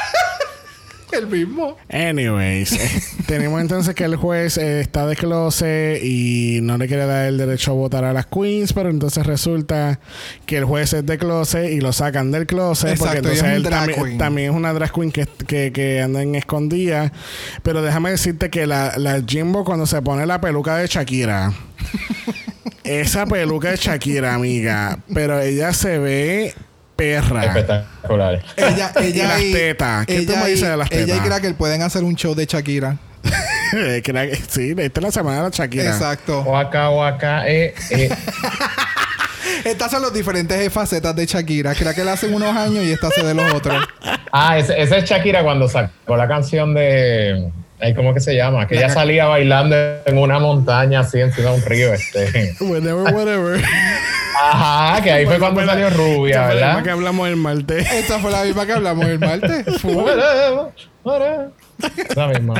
[SPEAKER 2] El mismo.
[SPEAKER 1] Anyways, eh, <laughs> tenemos entonces que el juez eh, está de closet y no le quiere dar el derecho a votar a las queens, pero entonces resulta que el juez es de closet y lo sacan del closet porque entonces él también es una drag queen que, que, que anda en escondida. Pero déjame decirte que la, la Jimbo cuando se pone la peluca de Shakira, <laughs> esa peluca de Shakira, amiga, pero ella se ve perra.
[SPEAKER 3] Espectacular.
[SPEAKER 2] Ella, <laughs> ella
[SPEAKER 1] Y las tetas. ¿Qué tú
[SPEAKER 2] ella
[SPEAKER 1] me dices de las
[SPEAKER 2] Ella y
[SPEAKER 1] tetas?
[SPEAKER 2] Cracker pueden hacer un show de Shakira. <laughs>
[SPEAKER 1] La- sí, esta es la semana de la Shakira.
[SPEAKER 2] Exacto.
[SPEAKER 3] O acá, o acá, eh, eh. <laughs>
[SPEAKER 2] Estas son las diferentes facetas de Shakira. Cracker hace unos años y esta hace de los otros.
[SPEAKER 3] Ah, ese, ese es Shakira cuando sacó la canción de. ay, ¿Cómo que se llama? Que
[SPEAKER 2] La
[SPEAKER 3] ella salía bailando en una montaña así encima de un río. Este.
[SPEAKER 1] Whatever, whatever.
[SPEAKER 3] Ajá, que ahí fue cuando
[SPEAKER 1] Bueno,
[SPEAKER 3] salió
[SPEAKER 1] esta
[SPEAKER 3] rubia,
[SPEAKER 1] fue la misma
[SPEAKER 3] ¿verdad?
[SPEAKER 1] que hablamos el martes.
[SPEAKER 2] Esta fue la misma que hablamos el martes. <laughs>
[SPEAKER 3] La misma.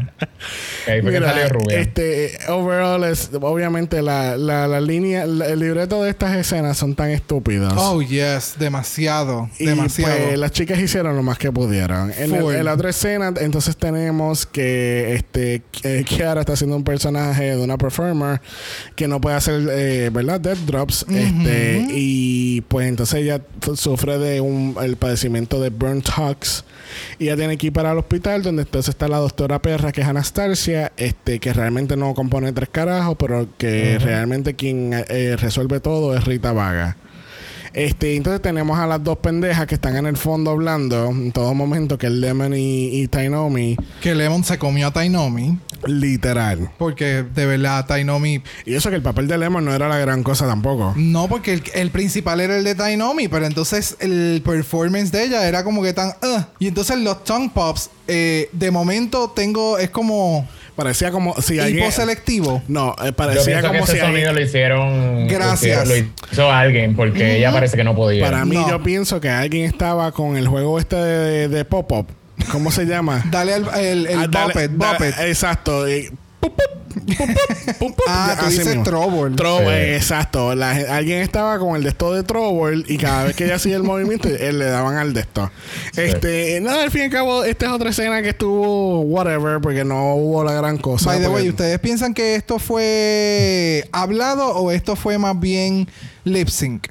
[SPEAKER 3] Ahí fue que
[SPEAKER 1] Mira,
[SPEAKER 3] salió rubia.
[SPEAKER 1] este, overall, es, obviamente la, la, la línea, la- el libreto de estas escenas son tan estúpidos.
[SPEAKER 2] Oh, yes. Demasiado.
[SPEAKER 1] Y
[SPEAKER 2] demasiado.
[SPEAKER 1] pues las chicas hicieron lo más que pudieron. En, el- en la otra escena, entonces tenemos que este que Kiara está haciendo un personaje de una performer que no puede hacer, eh, ¿verdad? Death drops. Este, y pues entonces ella sufre de un el padecimiento de burnt hux. Y ella tiene que ir para el hospital, donde entonces está la doctora perra, que es Anastasia, este, que realmente no compone tres carajos, pero que realmente quien eh, resuelve todo es Rita Vaga. Este, entonces tenemos a las dos pendejas que están en el fondo hablando en todo momento, que es Lemon y, y Tainomi,
[SPEAKER 2] que Lemon se comió a Tainomi.
[SPEAKER 1] Literal.
[SPEAKER 2] Porque de verdad, Tainomi.
[SPEAKER 1] Y eso que el papel de Lemon no era la gran cosa tampoco.
[SPEAKER 2] No, porque el, el principal era el de Tainomi, pero entonces el performance de ella era como que tan. "Ugh". Y entonces los tongue pops, eh, de momento tengo. Es como.
[SPEAKER 1] Parecía como si alguien...
[SPEAKER 2] hiposelectivo.
[SPEAKER 1] No, eh,
[SPEAKER 3] Yo
[SPEAKER 1] parecía
[SPEAKER 3] pienso que
[SPEAKER 1] como
[SPEAKER 3] ese
[SPEAKER 1] si
[SPEAKER 3] sonido
[SPEAKER 1] alguien...
[SPEAKER 3] lo hicieron.
[SPEAKER 2] Gracias.
[SPEAKER 3] Lo hizo alguien porque ella parece que no podía.
[SPEAKER 1] Para mí
[SPEAKER 2] No.
[SPEAKER 1] yo pienso que alguien estaba con el juego este de, de- de pop-up. ¿Cómo se llama?
[SPEAKER 2] Dale al el, el
[SPEAKER 1] Ah, dale-
[SPEAKER 2] Buppet,
[SPEAKER 1] da-
[SPEAKER 2] Buppet.
[SPEAKER 1] Exacto. y- pup, pup, pup, pup, pup, pup.
[SPEAKER 2] Ah, tú dices
[SPEAKER 1] mismo.
[SPEAKER 2] Trouble.
[SPEAKER 1] Trouble,
[SPEAKER 3] Sí.
[SPEAKER 1] exacto. La alguien estaba con el de esto de Trouble y cada vez que ella hacía el <laughs> movimiento, él le daban al de esto. Este, nada, al fin y al cabo, esta es otra escena que estuvo whatever, porque no hubo la gran cosa.
[SPEAKER 2] By the way, ¿ustedes piensan que esto fue hablado o esto fue más bien lip sync?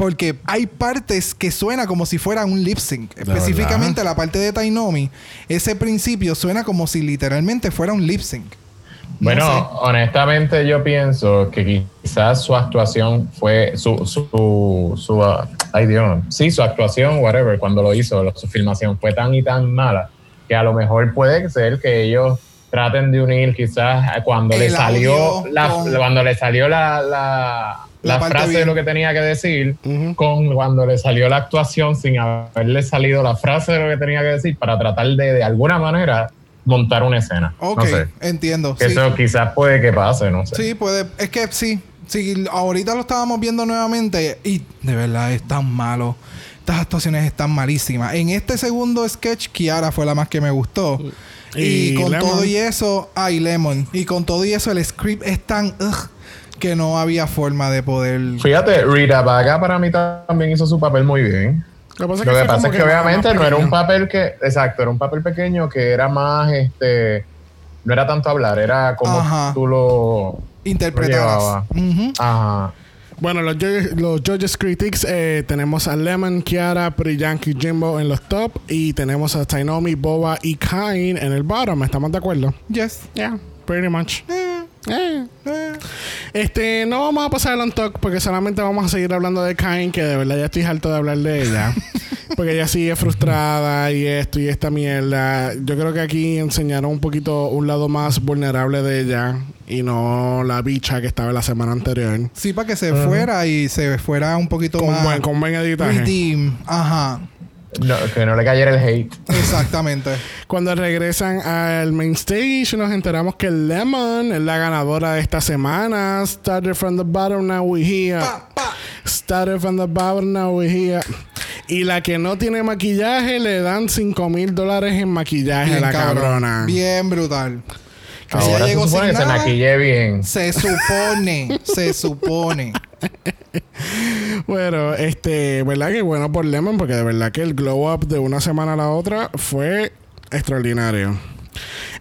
[SPEAKER 2] Porque hay partes que suena como si fuera un lip sync. Específicamente la parte de Tainomi, ese principio suena como si literalmente fuera un lip sync. No
[SPEAKER 3] Bueno,
[SPEAKER 2] sé.
[SPEAKER 3] honestamente yo pienso que quizás su actuación fue su, su, su ah, ay Dios, sí, su actuación, whatever, cuando lo hizo, lo- su filmación fue tan y tan mala que a lo mejor puede ser que ellos traten de unir quizás cuando le salió la,
[SPEAKER 2] con-
[SPEAKER 3] cuando le salió la, la,
[SPEAKER 2] La
[SPEAKER 3] frase de
[SPEAKER 2] bien.
[SPEAKER 3] lo que tenía que decir con cuando le salió la actuación sin haberle salido la frase de lo que tenía que decir para tratar de de alguna manera montar una escena.
[SPEAKER 2] Ok,
[SPEAKER 3] No sé.
[SPEAKER 2] entiendo.
[SPEAKER 3] Que
[SPEAKER 2] sí.
[SPEAKER 3] Eso quizás puede que pase, no sé.
[SPEAKER 2] Sí, puede. Es que sí. Sí, ahorita lo estábamos viendo nuevamente y de verdad es tan malo. Estas actuaciones están malísimas. En este segundo sketch, Kiara fue la más que me gustó. Y,
[SPEAKER 1] Y
[SPEAKER 2] con
[SPEAKER 1] Lemon.
[SPEAKER 2] todo y eso, ay, Lemon. Y con todo y eso, el script es tan ugh, que no había forma de poder.
[SPEAKER 3] Fíjate, Rita Vaga para mí también hizo su papel muy bien.
[SPEAKER 1] Lo que pasa
[SPEAKER 3] Lo que
[SPEAKER 1] fue
[SPEAKER 3] pasa
[SPEAKER 1] como
[SPEAKER 3] es que obviamente no era un papel que, exacto, era un papel pequeño que era más, este, no era tanto hablar, era como
[SPEAKER 2] Ajá.
[SPEAKER 3] tú lo,
[SPEAKER 2] Ujú.
[SPEAKER 3] ajá.
[SPEAKER 1] Bueno, los, judges- los Judges Critics eh, tenemos a Lemon, Kiara, Priyanki, Jimbo en los top y tenemos a Tainomi, Boba y Kain en el bottom. ¿Estamos de acuerdo?
[SPEAKER 2] Yes.
[SPEAKER 1] Yeah, pretty much.
[SPEAKER 2] Eh,
[SPEAKER 1] Eh.
[SPEAKER 2] eh.
[SPEAKER 1] Este, no vamos a pasar on talk porque solamente vamos a seguir hablando de Kain, que de verdad ya estoy harto de hablar de ella. <laughs> porque ella sigue frustrada y esto y esta mierda. Yo creo que aquí enseñaron un poquito un lado más vulnerable de ella y no la bicha que estaba la semana anterior.
[SPEAKER 2] Sí, para que se fuera y se fuera un poquito
[SPEAKER 1] Con
[SPEAKER 2] más.
[SPEAKER 1] buen, con buen editaje.
[SPEAKER 2] redeem. Ajá.
[SPEAKER 3] No, que no le cayera el hate.
[SPEAKER 2] Exactamente.
[SPEAKER 1] Cuando regresan al main stage, nos enteramos que Lemon es la ganadora de esta semana. Started from the bottom, now we here.
[SPEAKER 2] Pa, pa.
[SPEAKER 1] Started from the bottom, now we here. Y la que no tiene maquillaje le dan 5 mil dólares en maquillaje a la
[SPEAKER 2] cabrón.
[SPEAKER 1] cabrona.
[SPEAKER 2] Bien brutal.
[SPEAKER 3] Ahora se
[SPEAKER 2] llegó
[SPEAKER 3] supone
[SPEAKER 2] sin
[SPEAKER 3] que se
[SPEAKER 2] nada,
[SPEAKER 3] maquille bien.
[SPEAKER 2] Se supone, se supone. <laughs>
[SPEAKER 1] Bueno, este, ¿verdad? Que bueno por Lemon, porque de verdad que el glow up de una semana a la otra fue extraordinario.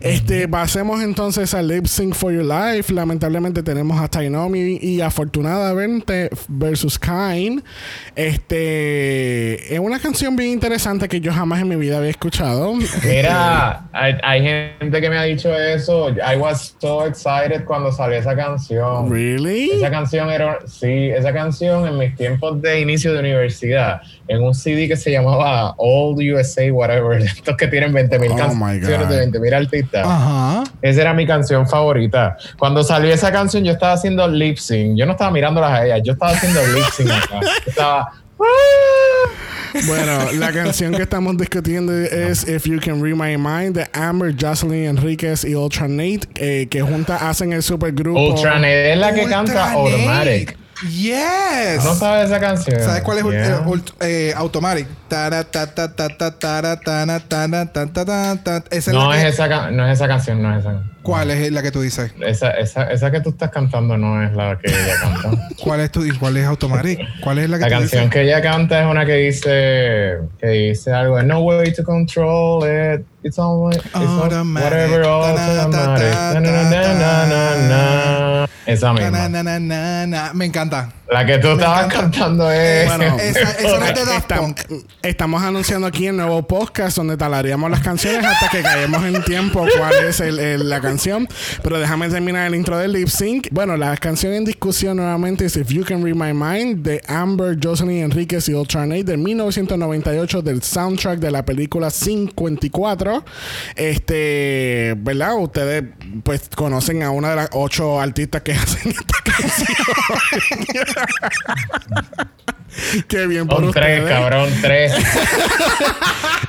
[SPEAKER 1] Este, pasemos entonces a Lip Sync for Your Life. Lamentablemente tenemos a Tainomi y afortunadamente versus Kain. Este, es una canción bien interesante que yo jamás en mi vida había escuchado.
[SPEAKER 3] Mira, hay, hay gente que me ha dicho eso. I was so excited cuando salió esa canción.
[SPEAKER 1] Really?
[SPEAKER 3] Esa canción era, sí, esa canción en mis tiempos de inicio de universidad, en un CD que se llamaba Old USA, whatever, <laughs> estos que tienen 20 mil
[SPEAKER 1] Oh, my
[SPEAKER 3] canciones
[SPEAKER 1] God.
[SPEAKER 3] de 20 mil
[SPEAKER 2] Ajá.
[SPEAKER 3] Esa era mi canción favorita. Cuando salió esa canción, yo estaba haciendo lip sync. Yo no estaba mirándolas a ellas, yo estaba haciendo lip sync acá. Estaba.
[SPEAKER 1] Bueno, la canción que estamos discutiendo es If You Can Read My Mind de Amber, Jocelyn Enríquez y Ultra Nate, eh, que juntas hacen el supergrupo.
[SPEAKER 3] Ultranet es la que
[SPEAKER 2] Ultra
[SPEAKER 3] canta
[SPEAKER 2] Nate.
[SPEAKER 3] Automatic.
[SPEAKER 2] Yes.
[SPEAKER 3] ¿No sabes esa canción?
[SPEAKER 2] ¿Sabes cuál es
[SPEAKER 3] Yeah.
[SPEAKER 2] eh, eh, Automatic?
[SPEAKER 3] No es, esa, no es esa canción, no es esa.
[SPEAKER 2] ¿Cuál es la que tú dices?
[SPEAKER 3] Esa, esa, esa que tú estás cantando no es la que ella canta. <laughs>
[SPEAKER 2] ¿Cuál es tu cuál es Automatic? ¿Cuál es la que
[SPEAKER 3] La
[SPEAKER 2] tú
[SPEAKER 3] canción
[SPEAKER 2] dices?
[SPEAKER 3] que ella canta es una que dice que dice algo no way to control it it's all it's all-
[SPEAKER 2] Automatic.
[SPEAKER 3] whatever automatic
[SPEAKER 2] Ta, ta,
[SPEAKER 3] Na, na, na, na, na, na. esa misma
[SPEAKER 2] na, na, na, na. Me encanta.
[SPEAKER 3] la que tú estabas
[SPEAKER 2] encanta.
[SPEAKER 3] cantando es
[SPEAKER 1] Bueno, <laughs>
[SPEAKER 2] Esa, esa no es de Daft Punk.
[SPEAKER 1] estamos anunciando aquí el nuevo podcast donde talaríamos las canciones hasta que caemos en tiempo cuál es el- el- la canción. Pero déjame terminar el intro del lip sync. Bueno, la canción en discusión nuevamente es If You Can Read My Mind de Amber, Jocelyn Enríquez y Ultranate de 1998 del soundtrack de la película 54. Este, ¿verdad? Ustedes pues conocen a una de las ocho artistas que <laughs> hacen esta canción. Qué bien por
[SPEAKER 3] tres
[SPEAKER 1] ustedes.
[SPEAKER 3] cabrón tres <laughs>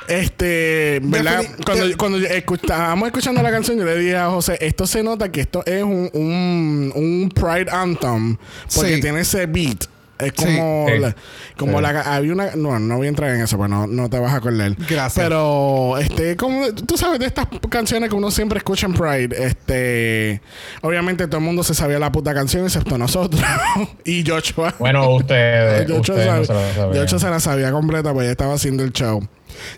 [SPEAKER 1] Este, ¿verdad? Cuando, cuando estábamos escuchando la canción, yo le dije a José, esto se nota que esto es un, un, un Pride Anthem, porque
[SPEAKER 2] Sí.
[SPEAKER 1] tiene ese beat. Es como,
[SPEAKER 3] Sí.
[SPEAKER 1] la, como
[SPEAKER 3] Sí.
[SPEAKER 1] la había una no, no voy a entrar en eso, pues no, no te vas a acordar.
[SPEAKER 2] Gracias.
[SPEAKER 1] Pero este como tú sabes de estas canciones que uno siempre escucha en Pride, este obviamente todo el mundo se sabía la puta canción excepto nosotros <laughs> y Joshua.
[SPEAKER 3] bueno ustedes <laughs> no
[SPEAKER 1] sabe-
[SPEAKER 3] se sabían.
[SPEAKER 1] Yocho se la sabía completa, pues ya estaba haciendo el show.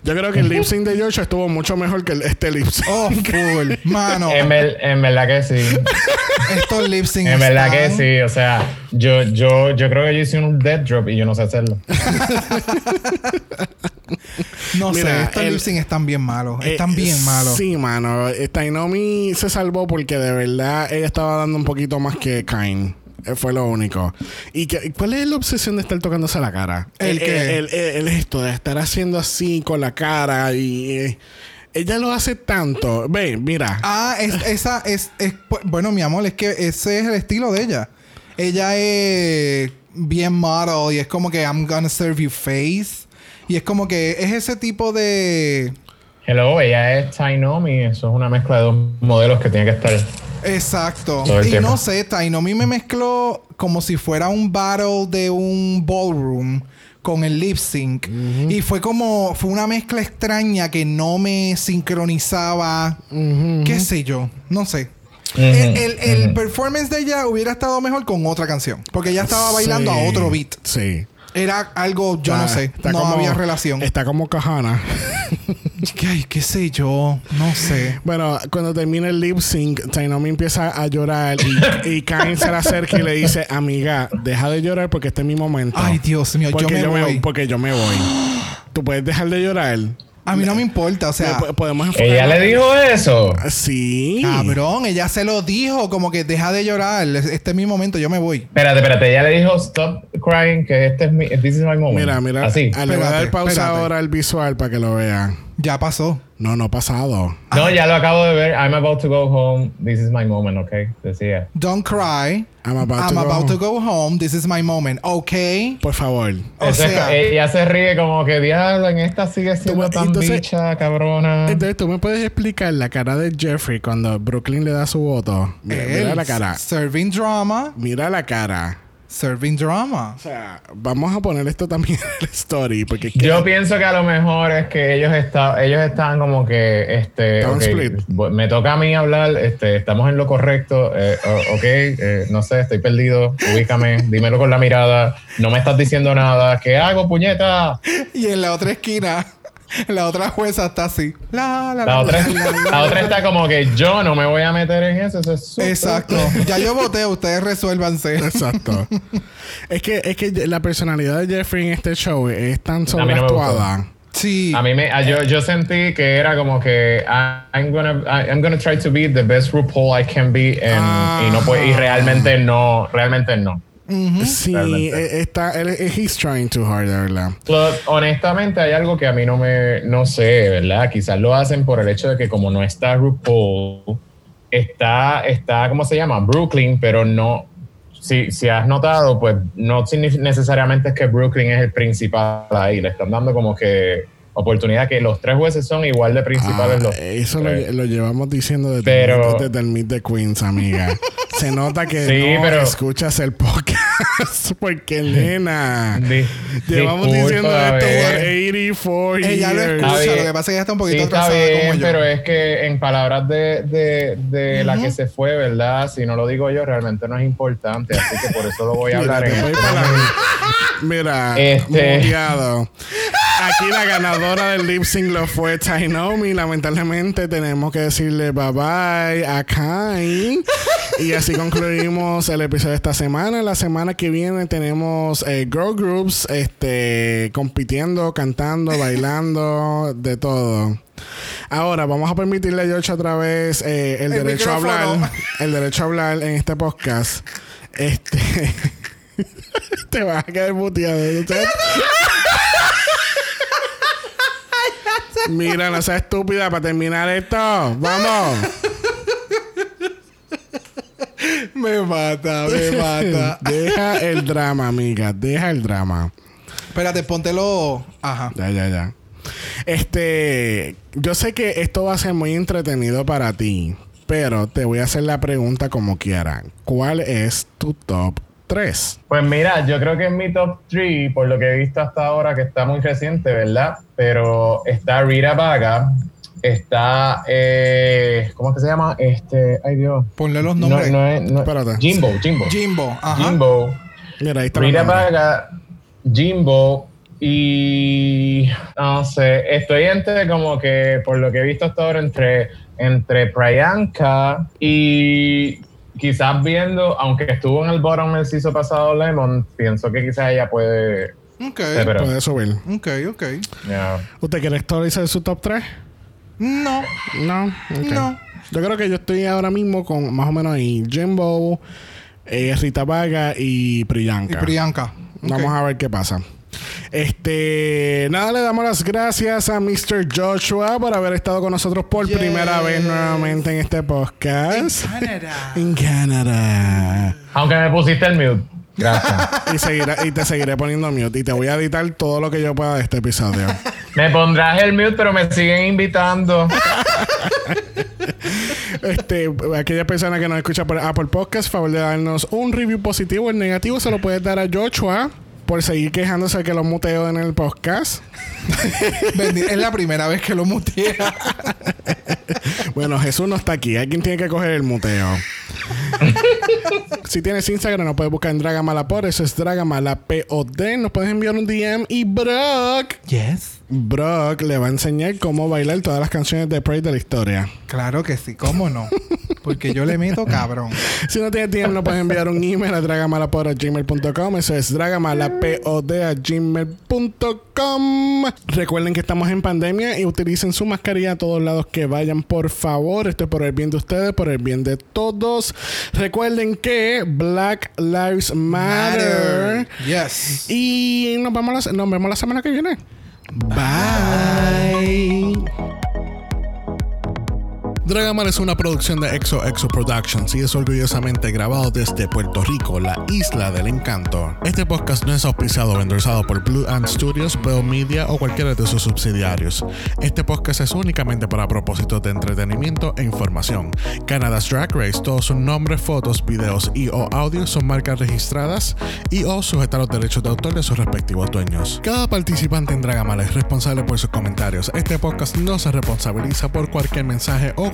[SPEAKER 1] Yo creo que el lip sync de George estuvo mucho mejor que el- este lip sync.
[SPEAKER 2] Oh, full. <laughs> Mano,
[SPEAKER 3] En, ver- en verdad que sí.
[SPEAKER 2] estos lip sync
[SPEAKER 3] En verdad que sí. O sea, yo, yo, yo creo que yo hice un dead drop y yo no sé hacerlo. <laughs>
[SPEAKER 2] No
[SPEAKER 1] Mira,
[SPEAKER 2] sé, estos
[SPEAKER 1] el-
[SPEAKER 2] lip sync están bien malos.
[SPEAKER 1] Eh,
[SPEAKER 2] Están bien malos.
[SPEAKER 1] Sí, mano. Tainomi se salvó porque de verdad ella estaba dando un poquito más que Kain. Eh, Fue lo único. ¿Y qué- cuál es la obsesión de estar tocándose la cara?
[SPEAKER 2] ¿El qué?
[SPEAKER 1] El, el- el esto de estar haciendo así con la cara y... eh, ella lo hace tanto. Ve, mira.
[SPEAKER 2] Ah, es, esa es, es- Bueno, mi amor, es que ese es el estilo de ella. Ella es bien model y es como que I'm gonna serve you face. Y es como que es ese tipo de.
[SPEAKER 3] Hello, ella es Tainomi. Eso es una mezcla de dos modelos que tiene que estar.
[SPEAKER 2] Exacto. Y
[SPEAKER 3] tiempo.
[SPEAKER 2] no sé, Tainomi me mezcló como si fuera un battle de un ballroom con el lip sync. Y fue como. Fue una mezcla extraña que no me sincronizaba. ¿Qué sé yo? No sé. El, el- el performance de ella hubiera estado mejor con otra canción. Porque ella estaba bailando
[SPEAKER 1] Sí,
[SPEAKER 2] a otro beat.
[SPEAKER 1] Sí.
[SPEAKER 2] Era algo, yo no sé.
[SPEAKER 1] está
[SPEAKER 2] no
[SPEAKER 1] como-
[SPEAKER 2] había relación.
[SPEAKER 1] Está como Kahana.
[SPEAKER 2] Ay, qué sé yo. No sé.
[SPEAKER 1] Bueno, cuando termina el lip sync, Tainomi empieza a llorar y, <laughs> y Kain se le acerca y le dice, amiga, deja de llorar porque este es mi momento.
[SPEAKER 2] Ay, Dios mío, yo me voy.
[SPEAKER 1] porque yo me voy. Tú puedes dejar de llorar.
[SPEAKER 2] A mí no me importa. O sea,
[SPEAKER 1] Po- podemos enfocar-
[SPEAKER 3] Ella le dijo eso.
[SPEAKER 1] Sí.
[SPEAKER 2] cabrón, ella se lo dijo. Como que deja de llorar. Este es mi momento, yo me voy.
[SPEAKER 3] Espérate, espérate. Ella le dijo stop crying, que este es mi, this is my moment.
[SPEAKER 1] Mira, mira.
[SPEAKER 3] Así.
[SPEAKER 1] ah, le voy a dar pausa
[SPEAKER 2] espérate.
[SPEAKER 1] ahora al visual para que lo vean.
[SPEAKER 2] Ya pasó.
[SPEAKER 1] No, no ha pasado.
[SPEAKER 3] No, ya lo acabo de ver. I'm about to go home. This is my moment, ¿ok? Decía.
[SPEAKER 2] Don't cry.
[SPEAKER 1] I'm about
[SPEAKER 2] I'm
[SPEAKER 1] to go
[SPEAKER 2] about
[SPEAKER 1] home.
[SPEAKER 2] to go home. This is my moment. Ok.
[SPEAKER 1] Por favor.
[SPEAKER 2] O
[SPEAKER 3] Eso es-
[SPEAKER 2] sea,
[SPEAKER 3] ella se ríe como que diablo, en esta sigue siendo
[SPEAKER 1] Tú-
[SPEAKER 3] tan
[SPEAKER 1] entonces-
[SPEAKER 3] bicha, cabrona.
[SPEAKER 1] Entonces, ¿tú me puedes explicar la cara de Jeffrey cuando Brooklyn le da su voto? Mira, mira la cara.
[SPEAKER 2] Serving drama.
[SPEAKER 1] Mira la cara.
[SPEAKER 2] Serving drama.
[SPEAKER 1] O sea, vamos a poner esto también en la story porque es que-
[SPEAKER 3] Yo pienso que a lo mejor es que ellos está, ellos estaban como que este me toca a mí hablar, este, estamos en lo correcto, eh, ok, eh, no sé, estoy perdido, ubícame, <laughs> dímelo con la mirada, no me estás diciendo nada, ¿qué hago, puñeta?
[SPEAKER 2] Y en la otra esquina, la otra jueza está así. La, la,
[SPEAKER 3] La otra,
[SPEAKER 2] la, la,
[SPEAKER 3] la otra está como que yo no me voy a meter en eso, eso es
[SPEAKER 2] Exacto. Ya yo voté, ustedes resuélvanse.
[SPEAKER 1] Exacto. es que es que la personalidad de Jeffrey en este show es tan
[SPEAKER 3] no
[SPEAKER 1] sobreactuada.
[SPEAKER 2] Sí.
[SPEAKER 3] A mí me, a- yo, yo sentí que era como que I'm gonna, I'm gonna try to be the best RuPaul I can be and- y no puede, y realmente no, realmente no.
[SPEAKER 1] Sí, eh, está, él, he's trying too hard, de verdad.
[SPEAKER 3] Plus, honestamente, hay algo que a mí no me, no sé, ¿verdad? Quizás lo hacen por el hecho de que como no está RuPaul, está, está, ¿cómo se llama? Brooklyn, pero no, si, si has notado, pues no necesariamente es que Brooklyn es el principal ahí, le están dando como que oportunidad que los tres jueces son igual de principales
[SPEAKER 1] Ah,
[SPEAKER 3] los
[SPEAKER 1] eso lo, lo llevamos diciendo desde,
[SPEAKER 3] Pero-
[SPEAKER 1] desde el Meet the Queens, amiga. <laughs> Se nota que
[SPEAKER 3] Sí,
[SPEAKER 1] no
[SPEAKER 3] pero-
[SPEAKER 1] escuchas el podcast <laughs> porque, nena,
[SPEAKER 3] Di-
[SPEAKER 1] llevamos diciendo esto por 84
[SPEAKER 2] Ella lo escucha,
[SPEAKER 3] Está
[SPEAKER 2] lo que pasa es que ella está un poquito
[SPEAKER 3] Sí, está
[SPEAKER 2] atrasada
[SPEAKER 3] bien,
[SPEAKER 2] como yo.
[SPEAKER 3] pero es que en palabras de, de, de la que se fue, ¿verdad? Si no lo digo yo, realmente no es importante, así que por eso lo voy a hablar en este.
[SPEAKER 1] Mira,
[SPEAKER 3] Este-
[SPEAKER 1] muteado. Aquí la ganadora del lip sync lo fue Tainomi. Lamentablemente tenemos que decirle bye bye a Kain. Y así concluimos el episodio de esta semana. La semana que viene tenemos eh, girl groups este, compitiendo, cantando, bailando, de todo. Ahora vamos a permitirle a George otra vez eh, el,
[SPEAKER 2] El
[SPEAKER 1] derecho a hablar. El derecho a hablar en este podcast. Este. <laughs> Te vas a quedar muteado. Mira, no seas estúpida para terminar esto. Vamos.
[SPEAKER 2] Me mata, me <laughs> mata.
[SPEAKER 1] Deja el drama, amiga. Deja el drama.
[SPEAKER 2] Espérate, póntelo. Ajá.
[SPEAKER 1] Ya, ya, ya. Este, yo sé que esto va a ser muy entretenido para ti, pero te voy a hacer la pregunta como quiera. ¿Cuál es tu top 3?
[SPEAKER 3] Pues mira, yo creo que en mi top 3, por lo que he visto hasta ahora, que está muy reciente, ¿verdad? Pero está Rita Vaga, está, eh, ¿cómo es que se llama? Este, ay Dios.
[SPEAKER 2] Ponle los
[SPEAKER 3] No,
[SPEAKER 2] nombres.
[SPEAKER 3] no es, no-
[SPEAKER 1] Espérate.
[SPEAKER 3] Jimbo, Jimbo.
[SPEAKER 2] Jimbo. Ajá.
[SPEAKER 3] Jimbo.
[SPEAKER 1] Mira, ahí está.
[SPEAKER 3] Rita. Vaga, Jimbo y no sé, estoy entre como que, por lo que he visto hasta ahora, entre, entre Priyanka y quizás viendo, aunque estuvo en el bottom el hizo pasado Lemon, pienso que quizás ella puede.
[SPEAKER 2] Ok.
[SPEAKER 1] Puede subir.
[SPEAKER 2] Ok, ok.
[SPEAKER 3] Yeah.
[SPEAKER 1] ¿Usted quiere actualizar su top 3?
[SPEAKER 2] No.
[SPEAKER 1] No.
[SPEAKER 2] No.
[SPEAKER 1] Yo creo que yo estoy ahora mismo con más o menos ahí Jimbo, eh, Rita Vaga y Priyanka.
[SPEAKER 2] Y Priyanka.
[SPEAKER 1] Vamos a ver qué pasa. Este, nada, le damos las gracias a Mr. Joshua por haber estado con nosotros por primera vez nuevamente en este podcast.
[SPEAKER 2] Canadá.
[SPEAKER 1] En Canadá.
[SPEAKER 3] Aunque me pusiste el mute. Gracias.
[SPEAKER 1] Y, te seguiré poniendo mute. Y te voy a editar todo lo que yo pueda de este episodio. <laughs>
[SPEAKER 3] me pondrás el mute, pero me siguen invitando.
[SPEAKER 1] Este, aquella persona que nos escucha por Apple Podcast, favor de darnos un review positivo. El negativo se lo puedes dar a Joshua por seguir quejándose de que lo muteo en el podcast. <laughs>
[SPEAKER 2] Es la primera vez que lo mutea. <laughs>
[SPEAKER 1] Bueno, Jesús no está aquí. Alguien tiene que coger el muteo. si tienes Instagram, nos puedes buscar en Dragamalapod. Eso es Dragamalapod. Nos puedes enviar un DM y Brock,
[SPEAKER 2] Yes.
[SPEAKER 1] Brock le va a enseñar cómo bailar todas las canciones de Pride de la historia.
[SPEAKER 2] Claro que sí, ¿cómo no? <laughs> Porque yo le meto cabrón. <laughs>
[SPEAKER 1] Si no tienes tiempo, nos puedes enviar un email a dragamalapod.gmail.com. Eso es dragamalapod.gmail.com. Recuerden que estamos en pandemia y utilicen su mascarilla a todos lados que vayan, por favor. Esto es por el bien de ustedes, por el bien de todos. Recuerden que Black Lives Matter.
[SPEAKER 2] Yes.
[SPEAKER 1] Y nos vemos, la, nos vemos la semana que viene. Bye. Dragamar es una producción de Exo Exo Productions y es orgullosamente grabado desde Puerto Rico, la isla del encanto. Este podcast no es auspiciado o endorsado por Blue Ant Studios, Bell Media o cualquiera de sus subsidiarios. Este podcast es únicamente para propósitos de entretenimiento e información. Canada's Drag Race, todos sus nombres, fotos, videos y o audios son marcas registradas y o sujetan los derechos de autor de sus respectivos dueños. Cada participante en Dragamar es responsable por sus comentarios. Este podcast no se responsabiliza por cualquier mensaje o